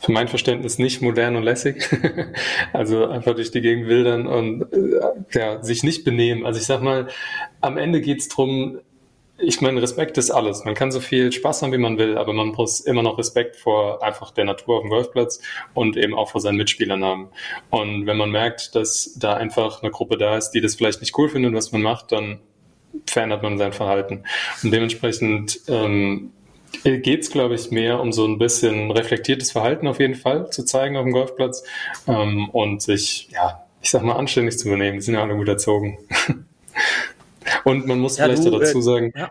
für mein Verständnis nicht modern und lässig. also einfach durch die Gegend wildern und äh, ja, sich nicht benehmen. Also ich sag mal, am Ende geht's drum. ich meine, Respekt ist alles. Man kann so viel Spaß haben, wie man will, aber man muss immer noch Respekt vor einfach der Natur auf dem Golfplatz und eben auch vor seinen Mitspielern haben. Und wenn man merkt, dass da einfach eine Gruppe da ist, die das vielleicht nicht cool findet, was man macht, dann verändert man sein Verhalten. Und dementsprechend ähm, geht es, glaube ich, mehr um so ein bisschen reflektiertes Verhalten auf jeden Fall zu zeigen auf dem Golfplatz ähm, und sich, ja, ich sag mal, anständig zu benehmen. Die sind ja alle gut erzogen. und man muss ja, vielleicht du, dazu äh, sagen, ja.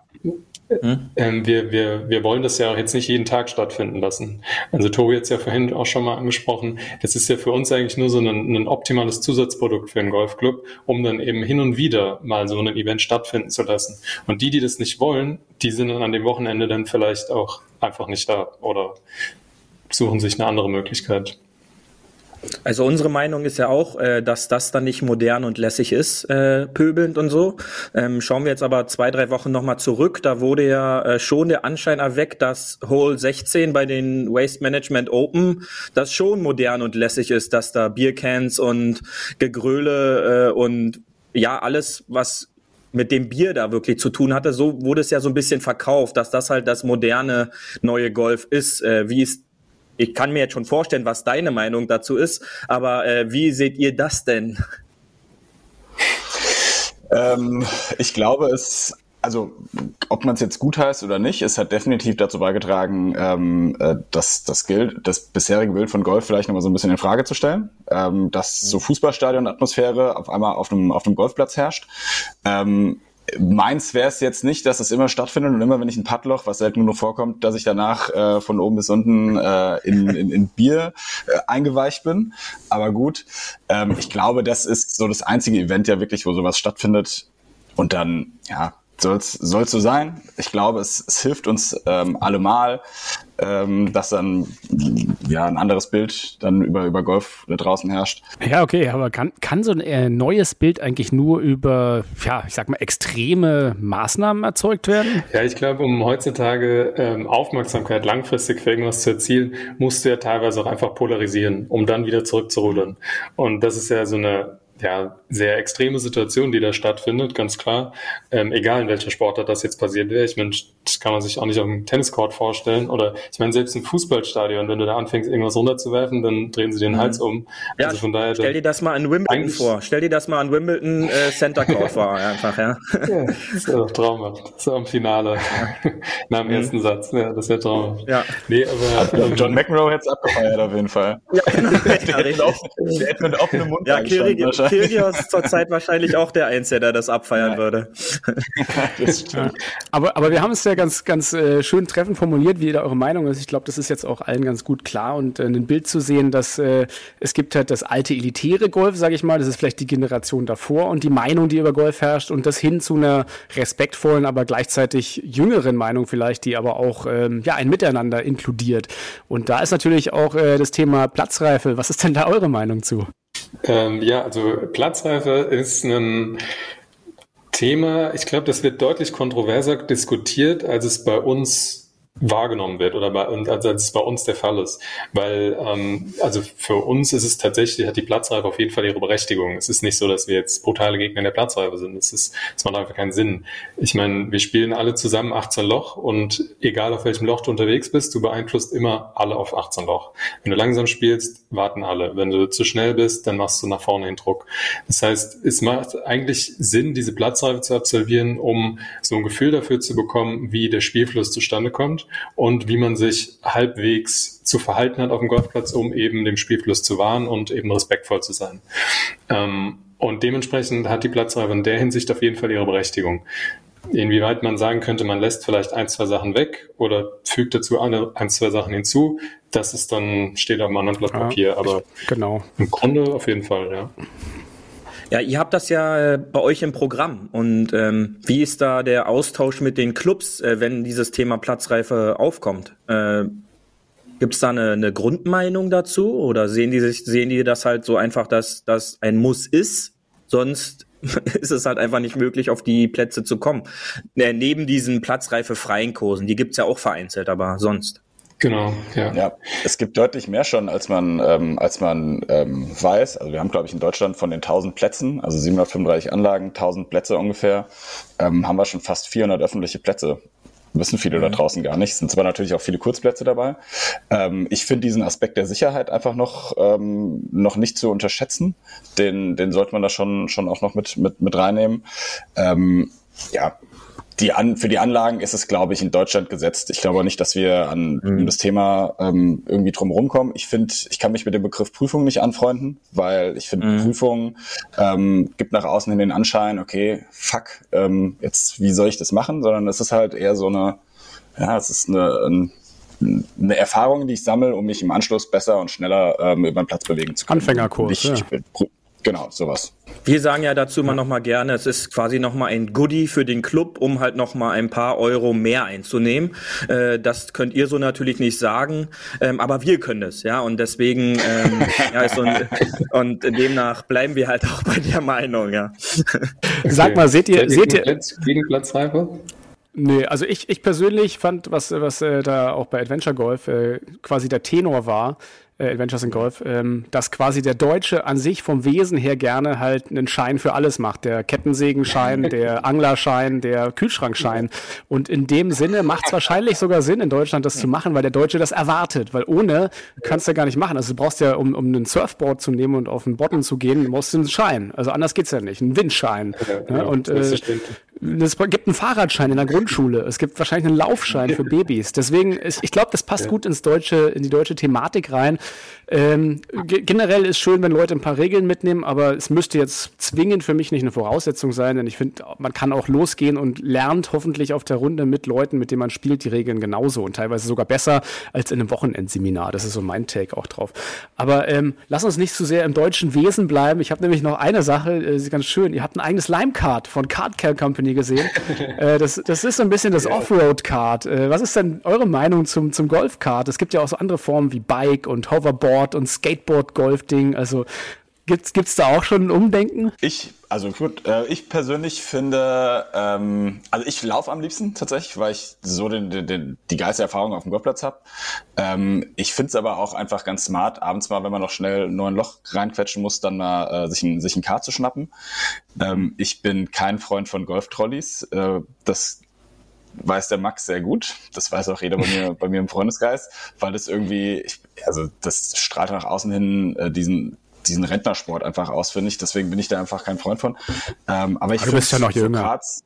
Hm? Ähm, wir, wir, wir wollen das ja auch jetzt nicht jeden Tag stattfinden lassen. Also Tobi hat es ja vorhin auch schon mal angesprochen. Das ist ja für uns eigentlich nur so ein, ein optimales Zusatzprodukt für einen Golfclub, um dann eben hin und wieder mal so ein Event stattfinden zu lassen. Und die, die das nicht wollen, die sind dann an dem Wochenende dann vielleicht auch einfach nicht da oder suchen sich eine andere Möglichkeit. Also unsere Meinung ist ja auch, äh, dass das dann nicht modern und lässig ist, äh, pöbelnd und so. Ähm, schauen wir jetzt aber zwei, drei Wochen nochmal zurück. Da wurde ja äh, schon der Anschein erweckt, dass Hole 16 bei den Waste Management Open das schon modern und lässig ist, dass da Biercans und Gegröle äh, und ja, alles, was mit dem Bier da wirklich zu tun hatte. So wurde es ja so ein bisschen verkauft, dass das halt das moderne neue Golf ist. Äh, wie ist ich kann mir jetzt schon vorstellen, was deine Meinung dazu ist, aber äh, wie seht ihr das denn? Ähm, ich glaube, es also ob man es jetzt gut heißt oder nicht, es hat definitiv dazu beigetragen, ähm, äh, dass das Bild, das bisherige Bild von Golf vielleicht nochmal so ein bisschen in Frage zu stellen, ähm, dass so Fußballstadion-Atmosphäre auf einmal auf einem, auf einem Golfplatz herrscht. Ähm, Meins wäre es jetzt nicht, dass es immer stattfindet und immer, wenn ich ein Padloch, was selten nur vorkommt, dass ich danach äh, von oben bis unten äh, in, in, in Bier äh, eingeweicht bin. Aber gut, ähm, ich glaube, das ist so das einzige Event ja wirklich, wo sowas stattfindet. Und dann, ja, soll es so sein. Ich glaube, es, es hilft uns ähm, allemal, ähm, dass dann ja ein anderes Bild dann über, über Golf da draußen herrscht. Ja, okay, aber kann, kann so ein äh, neues Bild eigentlich nur über, ja, ich sag mal, extreme Maßnahmen erzeugt werden? Ja, ich glaube, um heutzutage ähm, Aufmerksamkeit langfristig für irgendwas zu erzielen, musst du ja teilweise auch einfach polarisieren, um dann wieder zurückzurudern. Und das ist ja so eine ja, sehr extreme Situation, die da stattfindet, ganz klar. Ähm, egal in welcher Sportart das jetzt passiert wäre. Ich meine, das kann man sich auch nicht auf dem Tenniscourt vorstellen. Oder ich meine, selbst im Fußballstadion, wenn du da anfängst, irgendwas runterzuwerfen, dann drehen sie den mhm. Hals um. Ja, also von daher, stell dir das mal an Wimbledon vor. Stell dir das mal an Wimbledon äh, Center Court vor, einfach, ja. ja das ist ja traumhaft. So am Finale. Ja. Nach dem mhm. ersten Satz. Ja, das ist ja traumhaft. Ja. Nee, aber, ähm, John McEnroe hätte es abgefeiert auf jeden Fall. Ja, genau. der, hätte mit offenem Mund ja, Kyrgios zurzeit wahrscheinlich auch der Einzige, der das abfeiern ja. würde. das stimmt. Aber, aber wir haben es ja ganz, ganz äh, schön treffend formuliert, wie da eure Meinung ist. Ich glaube, das ist jetzt auch allen ganz gut klar und äh, ein Bild zu sehen, dass äh, es gibt halt das alte elitäre Golf, sage ich mal, das ist vielleicht die Generation davor und die Meinung, die über Golf herrscht und das hin zu einer respektvollen, aber gleichzeitig jüngeren Meinung vielleicht, die aber auch ähm, ja ein Miteinander inkludiert. Und da ist natürlich auch äh, das Thema Platzreife. Was ist denn da eure Meinung zu? Ähm, ja, also Platzreife ist ein Thema, ich glaube, das wird deutlich kontroverser diskutiert, als es bei uns wahrgenommen wird oder bei, und als, es bei uns der Fall ist. Weil, ähm, also für uns ist es tatsächlich, hat die Platzreife auf jeden Fall ihre Berechtigung. Es ist nicht so, dass wir jetzt brutale Gegner in der Platzreife sind. Es ist, es macht einfach keinen Sinn. Ich meine, wir spielen alle zusammen 18 Loch und egal auf welchem Loch du unterwegs bist, du beeinflusst immer alle auf 18 Loch. Wenn du langsam spielst, warten alle. Wenn du zu schnell bist, dann machst du nach vorne den Druck. Das heißt, es macht eigentlich Sinn, diese Platzreife zu absolvieren, um so ein Gefühl dafür zu bekommen, wie der Spielfluss zustande kommt und wie man sich halbwegs zu verhalten hat auf dem Golfplatz, um eben dem Spielfluss zu wahren und eben respektvoll zu sein. Ähm, und dementsprechend hat die Platzreife in der Hinsicht auf jeden Fall ihre Berechtigung. Inwieweit man sagen könnte, man lässt vielleicht ein, zwei Sachen weg oder fügt dazu eine, ein, zwei Sachen hinzu, das ist dann, steht auf einem anderen Blatt Papier. Ja, aber genau. im Grunde auf jeden Fall, ja. Ja, ihr habt das ja äh, bei euch im Programm. Und ähm, wie ist da der Austausch mit den Clubs, äh, wenn dieses Thema Platzreife aufkommt? Äh, Gibt es da eine, eine Grundmeinung dazu? Oder sehen die, sich, sehen die das halt so einfach, dass das ein Muss ist? Sonst ist es halt einfach nicht möglich, auf die Plätze zu kommen. Äh, neben diesen platzreife freien Kursen, die gibt's ja auch vereinzelt, aber sonst. Genau, ja. ja. Es gibt deutlich mehr schon, als man, ähm, als man ähm, weiß. Also wir haben, glaube ich, in Deutschland von den 1000 Plätzen, also 735 Anlagen, 1000 Plätze ungefähr, ähm, haben wir schon fast 400 öffentliche Plätze. Wissen viele mhm. da draußen gar nicht. Es sind zwar natürlich auch viele Kurzplätze dabei. Ähm, ich finde diesen Aspekt der Sicherheit einfach noch, ähm, noch nicht zu unterschätzen. Den, den sollte man da schon, schon auch noch mit, mit, mit reinnehmen. Ähm, ja, die an, für die Anlagen ist es, glaube ich, in Deutschland gesetzt. Ich glaube nicht, dass wir an mhm. das Thema ähm, irgendwie drum rumkommen. Ich finde, ich kann mich mit dem Begriff Prüfung nicht anfreunden, weil ich finde, mhm. Prüfung ähm, gibt nach außen hin den Anschein, okay, fuck, ähm, jetzt wie soll ich das machen? Sondern es ist halt eher so eine, ja, es ist eine, eine Erfahrung, die ich sammle, um mich im Anschluss besser und schneller ähm, über den Platz bewegen zu können. Anfängerkurs. Ich, ja. Genau, sowas. Wir sagen ja dazu immer noch mal gerne, es ist quasi noch mal ein Goodie für den Club, um halt noch mal ein paar Euro mehr einzunehmen. Äh, das könnt ihr so natürlich nicht sagen, ähm, aber wir können es, ja. Und deswegen ähm, ja, ist so ein, und demnach bleiben wir halt auch bei der Meinung, ja. Sag mal, seht ihr, seht ihr gegen Platzreife? Nee, also ich, ich persönlich fand, was, was äh, da auch bei Adventure Golf äh, quasi der Tenor war, äh, Adventures in Golf, ähm, dass quasi der Deutsche an sich vom Wesen her gerne halt einen Schein für alles macht. Der Kettensägenschein, der Anglerschein, der Kühlschrankschein. Und in dem Sinne macht es wahrscheinlich sogar Sinn, in Deutschland das zu machen, weil der Deutsche das erwartet. Weil ohne kannst du ja gar nicht machen. Also du brauchst ja, um, um ein Surfboard zu nehmen und auf den Bottom zu gehen, brauchst du einen Schein. Also anders geht's ja nicht. Ein Windschein. Ja, ja, und äh, es gibt einen Fahrradschein in der Grundschule. Es gibt wahrscheinlich einen Laufschein für Babys. Deswegen, ist, ich glaube, das passt gut ins deutsche, in die deutsche Thematik rein. Ähm, generell ist schön, wenn Leute ein paar Regeln mitnehmen, aber es müsste jetzt zwingend für mich nicht eine Voraussetzung sein, denn ich finde, man kann auch losgehen und lernt hoffentlich auf der Runde mit Leuten, mit denen man spielt, die Regeln genauso und teilweise sogar besser als in einem Wochenendseminar. Das ist so mein Take auch drauf. Aber ähm, lass uns nicht zu sehr im deutschen Wesen bleiben. Ich habe nämlich noch eine Sache, äh, ganz schön. Ihr habt ein eigenes Limecard von Card Care Company gesehen. äh, das, das ist so ein bisschen das Offroad-Card. Äh, was ist denn eure Meinung zum, zum Golf-Card? Es gibt ja auch so andere Formen wie Bike und Hoverboard und Skateboard-Golf-Ding. Also Gibt's, gibt's da auch schon ein Umdenken? Ich, also gut, äh, ich persönlich finde, ähm, also ich laufe am liebsten tatsächlich, weil ich so den, den, den, die geilste Erfahrung auf dem Golfplatz habe. Ähm, ich finde es aber auch einfach ganz smart, abends mal, wenn man noch schnell nur ein Loch reinquetschen muss, dann mal äh, sich ein, sich ein Kart zu schnappen. Ähm, ich bin kein Freund von Golftrolleys. Äh, das weiß der Max sehr gut. Das weiß auch jeder bei mir, bei mir im Freundesgeist, weil das irgendwie, ich, also das strahlt nach außen hin äh, diesen diesen Rentnersport einfach aus, finde ich. Deswegen bin ich da einfach kein Freund von. Ähm, aber ich aber du bist ja noch jünger. Karts,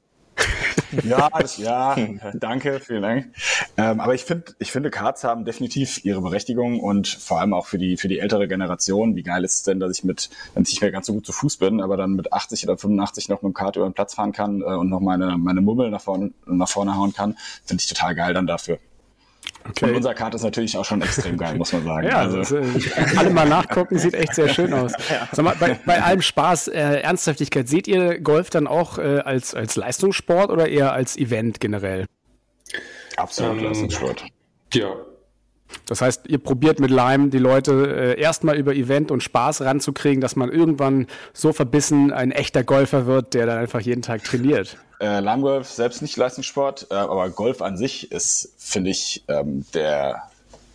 ja, das, ja, danke, vielen Dank. Ähm, aber ich finde, ich finde, Cards haben definitiv ihre Berechtigung und vor allem auch für die, für die ältere Generation. Wie geil ist es denn, dass ich mit, wenn ich nicht mehr ganz so gut zu Fuß bin, aber dann mit 80 oder 85 noch mit dem Kart über den Platz fahren kann äh, und noch meine, meine Mummel nach vorne, nach vorne hauen kann, finde ich total geil dann dafür. Okay. Und unser Kart ist natürlich auch schon extrem geil, muss man sagen. Ja, also. alle mal nachgucken, sieht echt sehr schön aus. Ja. Sag mal, bei, bei allem Spaß, äh, Ernsthaftigkeit, seht ihr Golf dann auch äh, als, als Leistungssport oder eher als Event generell? Absolut ähm, Leistungssport. Ja, das heißt, ihr probiert mit Lime die Leute äh, erstmal über Event und Spaß ranzukriegen, dass man irgendwann so verbissen ein echter Golfer wird, der dann einfach jeden Tag trainiert. Äh, Lime Golf selbst nicht Leistungssport, äh, aber Golf an sich ist, finde ich, ähm, der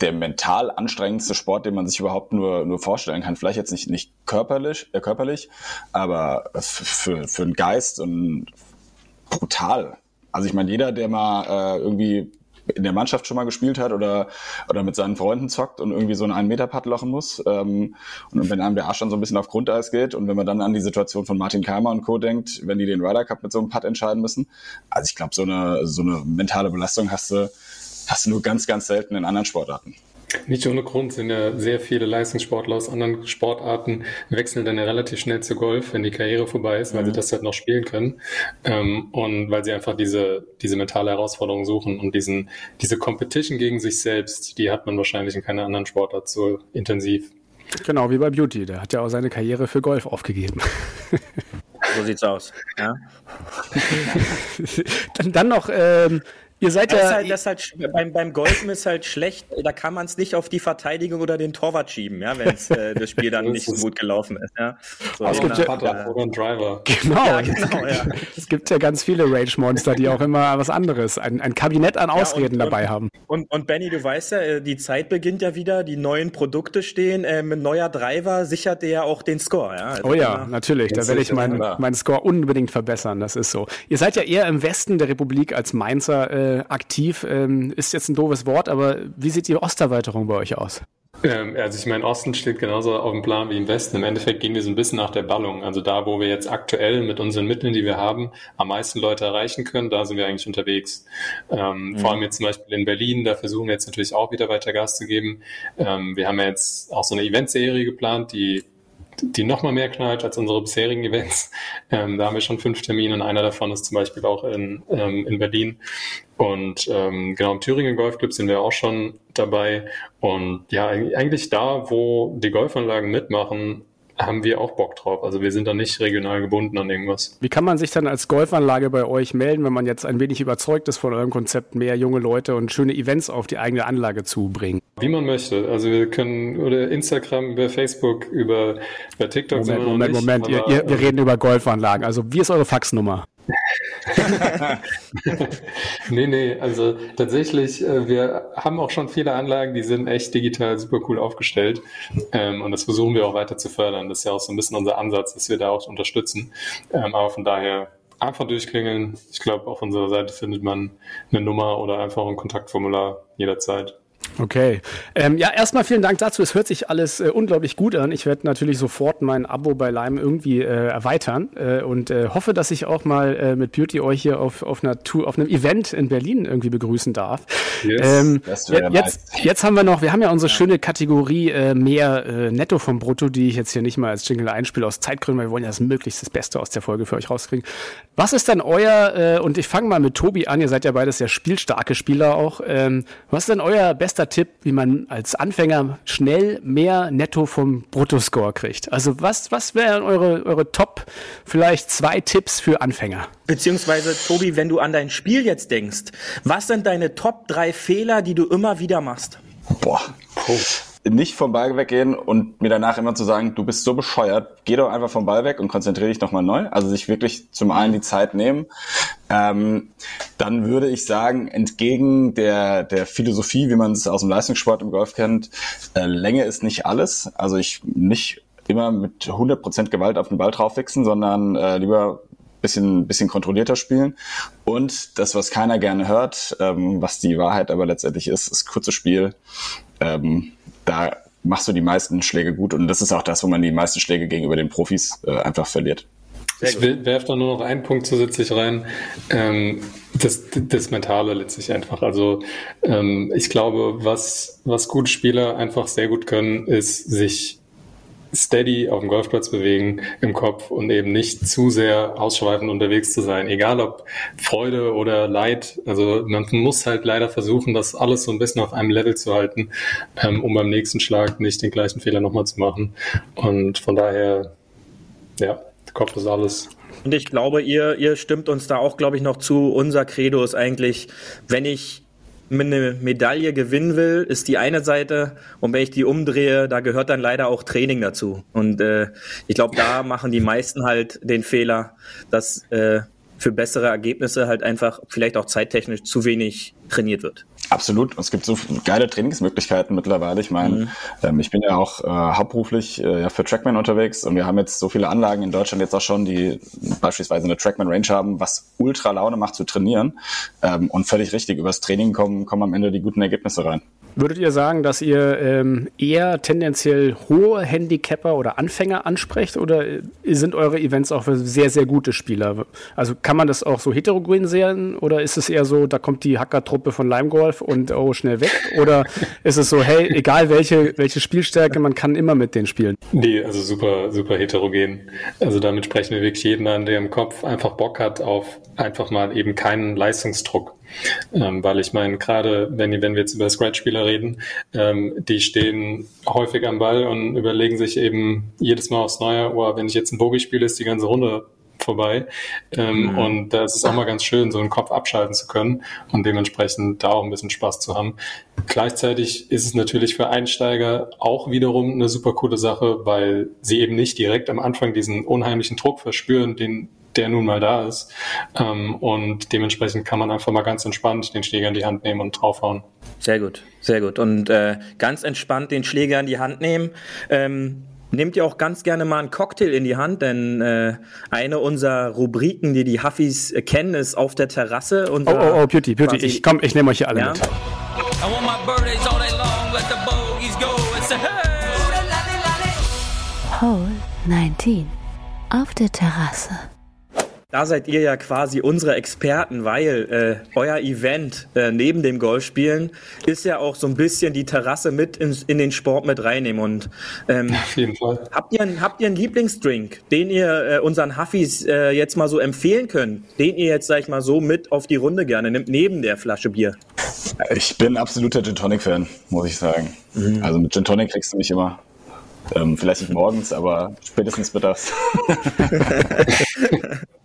der mental anstrengendste Sport, den man sich überhaupt nur, nur vorstellen kann. Vielleicht jetzt nicht, nicht körperlich, äh, körperlich, aber für, für den Geist und brutal. Also ich meine, jeder, der mal äh, irgendwie in der Mannschaft schon mal gespielt hat oder, oder mit seinen Freunden zockt und irgendwie so einen einen Meter Putt lochen muss. Ähm, und wenn einem der Arsch dann so ein bisschen auf Grundeis geht und wenn man dann an die Situation von Martin Keimer und Co. denkt, wenn die den Ryder Cup mit so einem Putt entscheiden müssen. Also ich glaube, so eine, so eine mentale Belastung hast du, hast du nur ganz, ganz selten in anderen Sportarten. Nicht ohne Grund sind ja sehr viele Leistungssportler aus anderen Sportarten wechseln dann ja relativ schnell zu Golf, wenn die Karriere vorbei ist, weil mhm. sie das halt noch spielen können. Ähm, und weil sie einfach diese, diese mentale Herausforderung suchen und diesen, diese Competition gegen sich selbst, die hat man wahrscheinlich in keiner anderen Sportart so intensiv. Genau, wie bei Beauty. Der hat ja auch seine Karriere für Golf aufgegeben. So sieht's aus. Ja. dann, dann noch ähm, Ihr seid das ja. Ist halt, das halt, beim, beim Golfen ist halt schlecht, da kann man es nicht auf die Verteidigung oder den Torwart schieben, ja, wenn äh, das Spiel dann nicht so gut gelaufen ist. Ja. So, es gibt ja, Putter oder ein Driver. Genau. Ja, genau ja. es gibt ja ganz viele Rage-Monster, die auch immer was anderes, ein, ein Kabinett an Ausreden ja, und, dabei und, haben. Und, und Benny, du weißt ja, äh, die Zeit beginnt ja wieder, die neuen Produkte stehen. Ähm, ein neuer Driver sichert dir ja auch den Score. Ja? Also oh ja, natürlich. Da werde ich meinen mein Score unbedingt verbessern. Das ist so. Ihr seid ja eher im Westen der Republik als Mainzer. Äh, äh, aktiv. Ähm, ist jetzt ein doofes Wort, aber wie sieht die Osterweiterung bei euch aus? Ähm, also ich meine, Osten steht genauso auf dem Plan wie im Westen. Im Endeffekt gehen wir so ein bisschen nach der Ballung. Also da, wo wir jetzt aktuell mit unseren Mitteln, die wir haben, am meisten Leute erreichen können, da sind wir eigentlich unterwegs. Ähm, mhm. Vor allem jetzt zum Beispiel in Berlin, da versuchen wir jetzt natürlich auch wieder weiter Gas zu geben. Ähm, wir haben ja jetzt auch so eine Eventserie geplant, die die noch mal mehr knallt als unsere bisherigen Events. Ähm, da haben wir schon fünf Termine und einer davon ist zum Beispiel auch in, ähm, in Berlin. Und ähm, genau im Thüringen Golfclub sind wir auch schon dabei. Und ja, eigentlich da, wo die Golfanlagen mitmachen, haben wir auch Bock drauf. Also wir sind da nicht regional gebunden an irgendwas. Wie kann man sich dann als Golfanlage bei euch melden, wenn man jetzt ein wenig überzeugt ist von eurem Konzept, mehr junge Leute und schöne Events auf die eigene Anlage zu bringen? Wie man möchte. Also wir können über Instagram, über Facebook, über, über TikTok. Moment, Moment, nicht, Moment. Ihr, ihr, wir reden über Golfanlagen. Also wie ist eure Faxnummer? nee, nee, also tatsächlich, äh, wir haben auch schon viele Anlagen, die sind echt digital super cool aufgestellt. Ähm, und das versuchen wir auch weiter zu fördern. Das ist ja auch so ein bisschen unser Ansatz, dass wir da auch unterstützen. Ähm, aber von daher einfach durchklingeln. Ich glaube, auf unserer Seite findet man eine Nummer oder einfach ein Kontaktformular jederzeit. Okay. Ähm, ja, erstmal vielen Dank dazu. Es hört sich alles äh, unglaublich gut an. Ich werde natürlich sofort mein Abo bei Lime irgendwie äh, erweitern äh, und äh, hoffe, dass ich auch mal äh, mit Beauty euch hier auf, auf, einer Tour, auf einem Event in Berlin irgendwie begrüßen darf. Yes, ähm, jetzt, nice. jetzt haben wir noch, wir haben ja unsere ja. schöne Kategorie äh, mehr Netto vom Brutto, die ich jetzt hier nicht mal als Jingle einspiele aus Zeitgründen, weil wir wollen ja das möglichst das Beste aus der Folge für euch rauskriegen. Was ist denn euer, und ich fange mal mit Tobi an, ihr seid ja beides sehr spielstarke Spieler auch, ähm, was ist denn euer bester Tipp, wie man als Anfänger schnell mehr Netto vom Bruttoscore kriegt. Also was, was wären eure, eure Top vielleicht zwei Tipps für Anfänger? Beziehungsweise, Tobi, wenn du an dein Spiel jetzt denkst, was sind deine Top drei Fehler, die du immer wieder machst? Boah. Oh nicht vom Ball weggehen und mir danach immer zu sagen, du bist so bescheuert, geh doch einfach vom Ball weg und konzentriere dich nochmal neu. Also sich wirklich zum einen die Zeit nehmen. Ähm, dann würde ich sagen, entgegen der, der Philosophie, wie man es aus dem Leistungssport im Golf kennt, äh, Länge ist nicht alles. Also ich nicht immer mit 100% Gewalt auf den Ball draufwichsen, sondern äh, lieber bisschen, bisschen kontrollierter spielen. Und das, was keiner gerne hört, ähm, was die Wahrheit aber letztendlich ist, ist kurzes Spiel. Ähm, da machst du die meisten Schläge gut und das ist auch das, wo man die meisten Schläge gegenüber den Profis äh, einfach verliert. Ich werfe da nur noch einen Punkt zusätzlich rein. Ähm, das, das Mentale letztlich einfach. Also ähm, ich glaube, was, was gute Spieler einfach sehr gut können, ist sich steady auf dem Golfplatz bewegen im Kopf und eben nicht zu sehr ausschweifend unterwegs zu sein. Egal ob Freude oder Leid. Also man muss halt leider versuchen, das alles so ein bisschen auf einem Level zu halten, ähm, um beim nächsten Schlag nicht den gleichen Fehler nochmal zu machen. Und von daher, ja, Kopf ist alles. Und ich glaube, ihr, ihr stimmt uns da auch, glaube ich, noch zu. Unser Credo ist eigentlich, wenn ich eine Medaille gewinnen will, ist die eine Seite. Und wenn ich die umdrehe, da gehört dann leider auch Training dazu. Und äh, ich glaube, da machen die meisten halt den Fehler, dass äh, für bessere Ergebnisse halt einfach vielleicht auch zeittechnisch zu wenig trainiert wird. Absolut. Es gibt so geile Trainingsmöglichkeiten mittlerweile. Ich meine, mhm. ähm, ich bin ja auch äh, hauptberuflich äh, ja, für Trackman unterwegs und wir haben jetzt so viele Anlagen in Deutschland jetzt auch schon, die beispielsweise eine Trackman Range haben, was ultra Laune macht zu trainieren. Ähm, und völlig richtig, übers Training kommen, kommen am Ende die guten Ergebnisse rein. Würdet ihr sagen, dass ihr ähm, eher tendenziell hohe Handicapper oder Anfänger ansprecht oder sind eure Events auch für sehr, sehr gute Spieler? Also kann man das auch so heterogen sehen oder ist es eher so, da kommt die Hackertruppe von Lime Golf und oh, schnell weg? Oder ist es so, hey, egal welche, welche Spielstärke, man kann immer mit denen spielen? Nee, also super, super heterogen. Also damit sprechen wir wirklich jeden an, der im Kopf einfach Bock hat auf einfach mal eben keinen Leistungsdruck. Ähm, weil ich meine, gerade wenn, wenn wir jetzt über Scratch-Spieler reden, ähm, die stehen häufig am Ball und überlegen sich eben jedes Mal aufs Neue, oh, wenn ich jetzt ein Bogie spiele, ist die ganze Runde vorbei. Ähm, mhm. Und da ist es auch mal ganz schön, so einen Kopf abschalten zu können und dementsprechend da auch ein bisschen Spaß zu haben. Gleichzeitig ist es natürlich für Einsteiger auch wiederum eine super coole Sache, weil sie eben nicht direkt am Anfang diesen unheimlichen Druck verspüren, den der nun mal da ist. Ähm, und dementsprechend kann man einfach mal ganz entspannt den Schläger in die Hand nehmen und draufhauen. Sehr gut, sehr gut. Und äh, ganz entspannt den Schläger in die Hand nehmen. Ähm, nehmt ihr auch ganz gerne mal einen Cocktail in die Hand, denn äh, eine unserer Rubriken, die die Huffis äh, kennen, ist auf der Terrasse. Oh, oh, oh, Beauty, Beauty, ich komm, ich nehme euch hier alle ja? mit. Hole 19 auf der Terrasse. Da seid ihr ja quasi unsere Experten, weil äh, euer Event äh, neben dem Golfspielen ist ja auch so ein bisschen die Terrasse mit in, in den Sport mit reinnehmen. Und ähm, auf jeden Fall. Habt ihr, habt ihr einen Lieblingsdrink, den ihr äh, unseren Huffis äh, jetzt mal so empfehlen könnt, den ihr jetzt, sag ich mal, so mit auf die Runde gerne nimmt, neben der Flasche Bier? Ich bin absoluter Gin Tonic Fan, muss ich sagen. Mhm. Also mit Gin Tonic kriegst du mich immer. Ähm, vielleicht nicht morgens, aber spätestens mittags.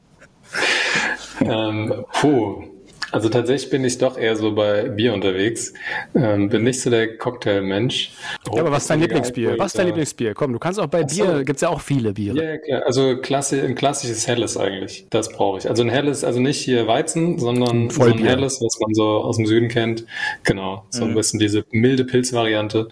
ähm, puh. Also tatsächlich bin ich doch eher so bei Bier unterwegs. Ähm, bin nicht so der Cocktailmensch. Ja, aber was ist dein Lieblingsbier? Was ist dein Lieblingsbier? Komm, du kannst auch bei Bier, so. gibt es ja auch viele Biere. Ja, klar. Also klassi ein klassisches Helles eigentlich. Das brauche ich. Also ein Helles, also nicht hier Weizen, sondern so ein Helles, was man so aus dem Süden kennt. Genau. So mhm. ein bisschen diese milde Pilzvariante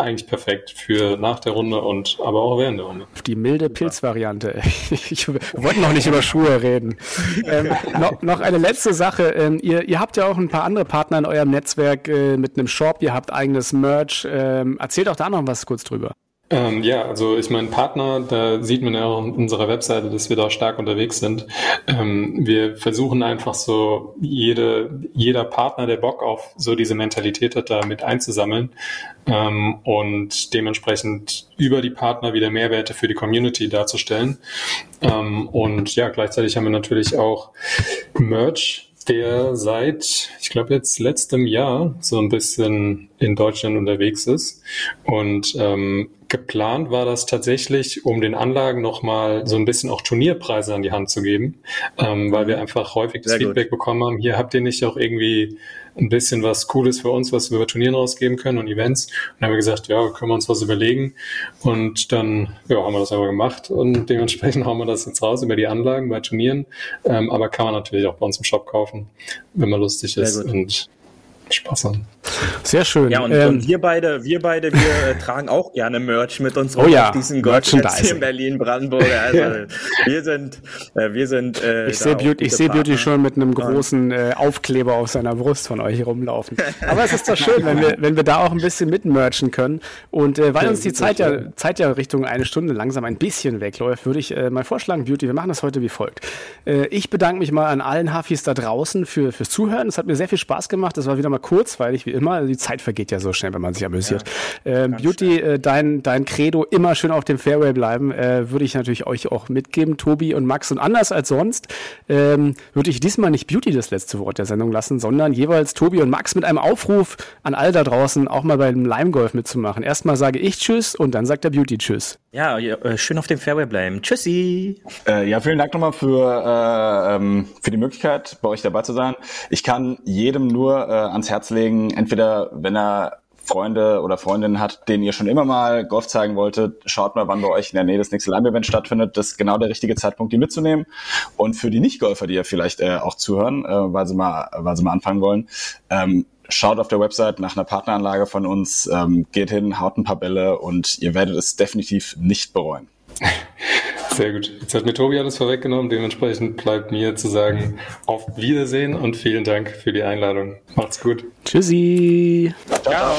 eigentlich perfekt für nach der Runde und aber auch während der Runde. Die milde Pilzvariante. Ich wollte noch nicht über Schuhe reden. Ähm, noch, noch, eine letzte Sache. Ähm, ihr, ihr, habt ja auch ein paar andere Partner in eurem Netzwerk äh, mit einem Shop. Ihr habt eigenes Merch. Ähm, erzählt auch da noch was kurz drüber. Ähm, ja, also ich meine, Partner, da sieht man ja auch auf unserer Webseite, dass wir da stark unterwegs sind. Ähm, wir versuchen einfach so jede, jeder Partner, der Bock auf so diese Mentalität hat, da mit einzusammeln ähm, und dementsprechend über die Partner wieder Mehrwerte für die Community darzustellen. Ähm, und ja, gleichzeitig haben wir natürlich auch Merch, der seit, ich glaube jetzt letztem Jahr so ein bisschen in Deutschland unterwegs ist. Und ähm, geplant war das tatsächlich, um den Anlagen nochmal so ein bisschen auch Turnierpreise an die Hand zu geben, ähm, weil wir einfach häufig das Sehr Feedback gut. bekommen haben, hier habt ihr nicht auch irgendwie ein bisschen was Cooles für uns, was wir über Turnieren rausgeben können und Events. Und dann haben wir gesagt, ja, können wir uns was überlegen. Und dann ja, haben wir das aber gemacht und dementsprechend hauen wir das jetzt raus über die Anlagen bei Turnieren. Ähm, aber kann man natürlich auch bei uns im Shop kaufen, wenn man lustig ist. Und Spaß haben. Sehr schön. Ja, und, ähm, und wir beide, wir beide, wir äh, tragen auch gerne Merch mit uns oh ja, auf diesen Golfplätzen in Berlin, Brandenburg. Also wir sind, äh, wir sind. Äh, ich sehe Beauty, ich sehe Beauty schon mit einem großen äh, Aufkleber auf seiner Brust von euch rumlaufen. Aber es ist doch schön, wenn wir, wenn wir da auch ein bisschen mitmerchen können. Und äh, weil uns die Zeit ja, Zeit ja Richtung eine Stunde langsam ein bisschen wegläuft, würde ich äh, mal vorschlagen, Beauty, wir machen das heute wie folgt. Ich bedanke mich mal an allen Hafis da draußen für fürs Zuhören. Es hat mir sehr viel Spaß gemacht. Das war wieder mal kurzweilig wie immer. Also die Zeit vergeht ja so schnell, wenn man sich amüsiert. Ja, ähm, Beauty, äh, dein, dein Credo, immer schön auf dem Fairway bleiben, äh, würde ich natürlich euch auch mitgeben, Tobi und Max. Und anders als sonst ähm, würde ich diesmal nicht Beauty das letzte Wort der Sendung lassen, sondern jeweils Tobi und Max mit einem Aufruf an all da draußen, auch mal beim Lime Golf mitzumachen. Erstmal sage ich Tschüss und dann sagt der Beauty Tschüss. Ja, äh, schön auf dem Fairway bleiben. Tschüssi. Äh, ja, vielen Dank nochmal für, äh, ähm, für die Möglichkeit, bei euch dabei zu sein. Ich kann jedem nur äh, ans Herz legen, entweder wenn er Freunde oder Freundinnen hat, denen ihr schon immer mal Golf zeigen wolltet, schaut mal, wann bei euch in der Nähe das nächste Lime-Event stattfindet. Das ist genau der richtige Zeitpunkt, die mitzunehmen. Und für die Nicht-Golfer, die ja vielleicht äh, auch zuhören, äh, weil, sie mal, weil sie mal anfangen wollen, ähm, schaut auf der Website nach einer Partneranlage von uns, ähm, geht hin, haut ein paar Bälle und ihr werdet es definitiv nicht bereuen. Sehr gut. Jetzt hat mir Tobi alles vorweggenommen. Dementsprechend bleibt mir zu sagen, auf Wiedersehen und vielen Dank für die Einladung. Macht's gut. Tschüssi. Ciao.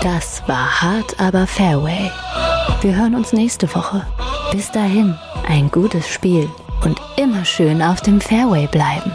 Das war hart, aber Fairway. Wir hören uns nächste Woche. Bis dahin, ein gutes Spiel und immer schön auf dem Fairway bleiben.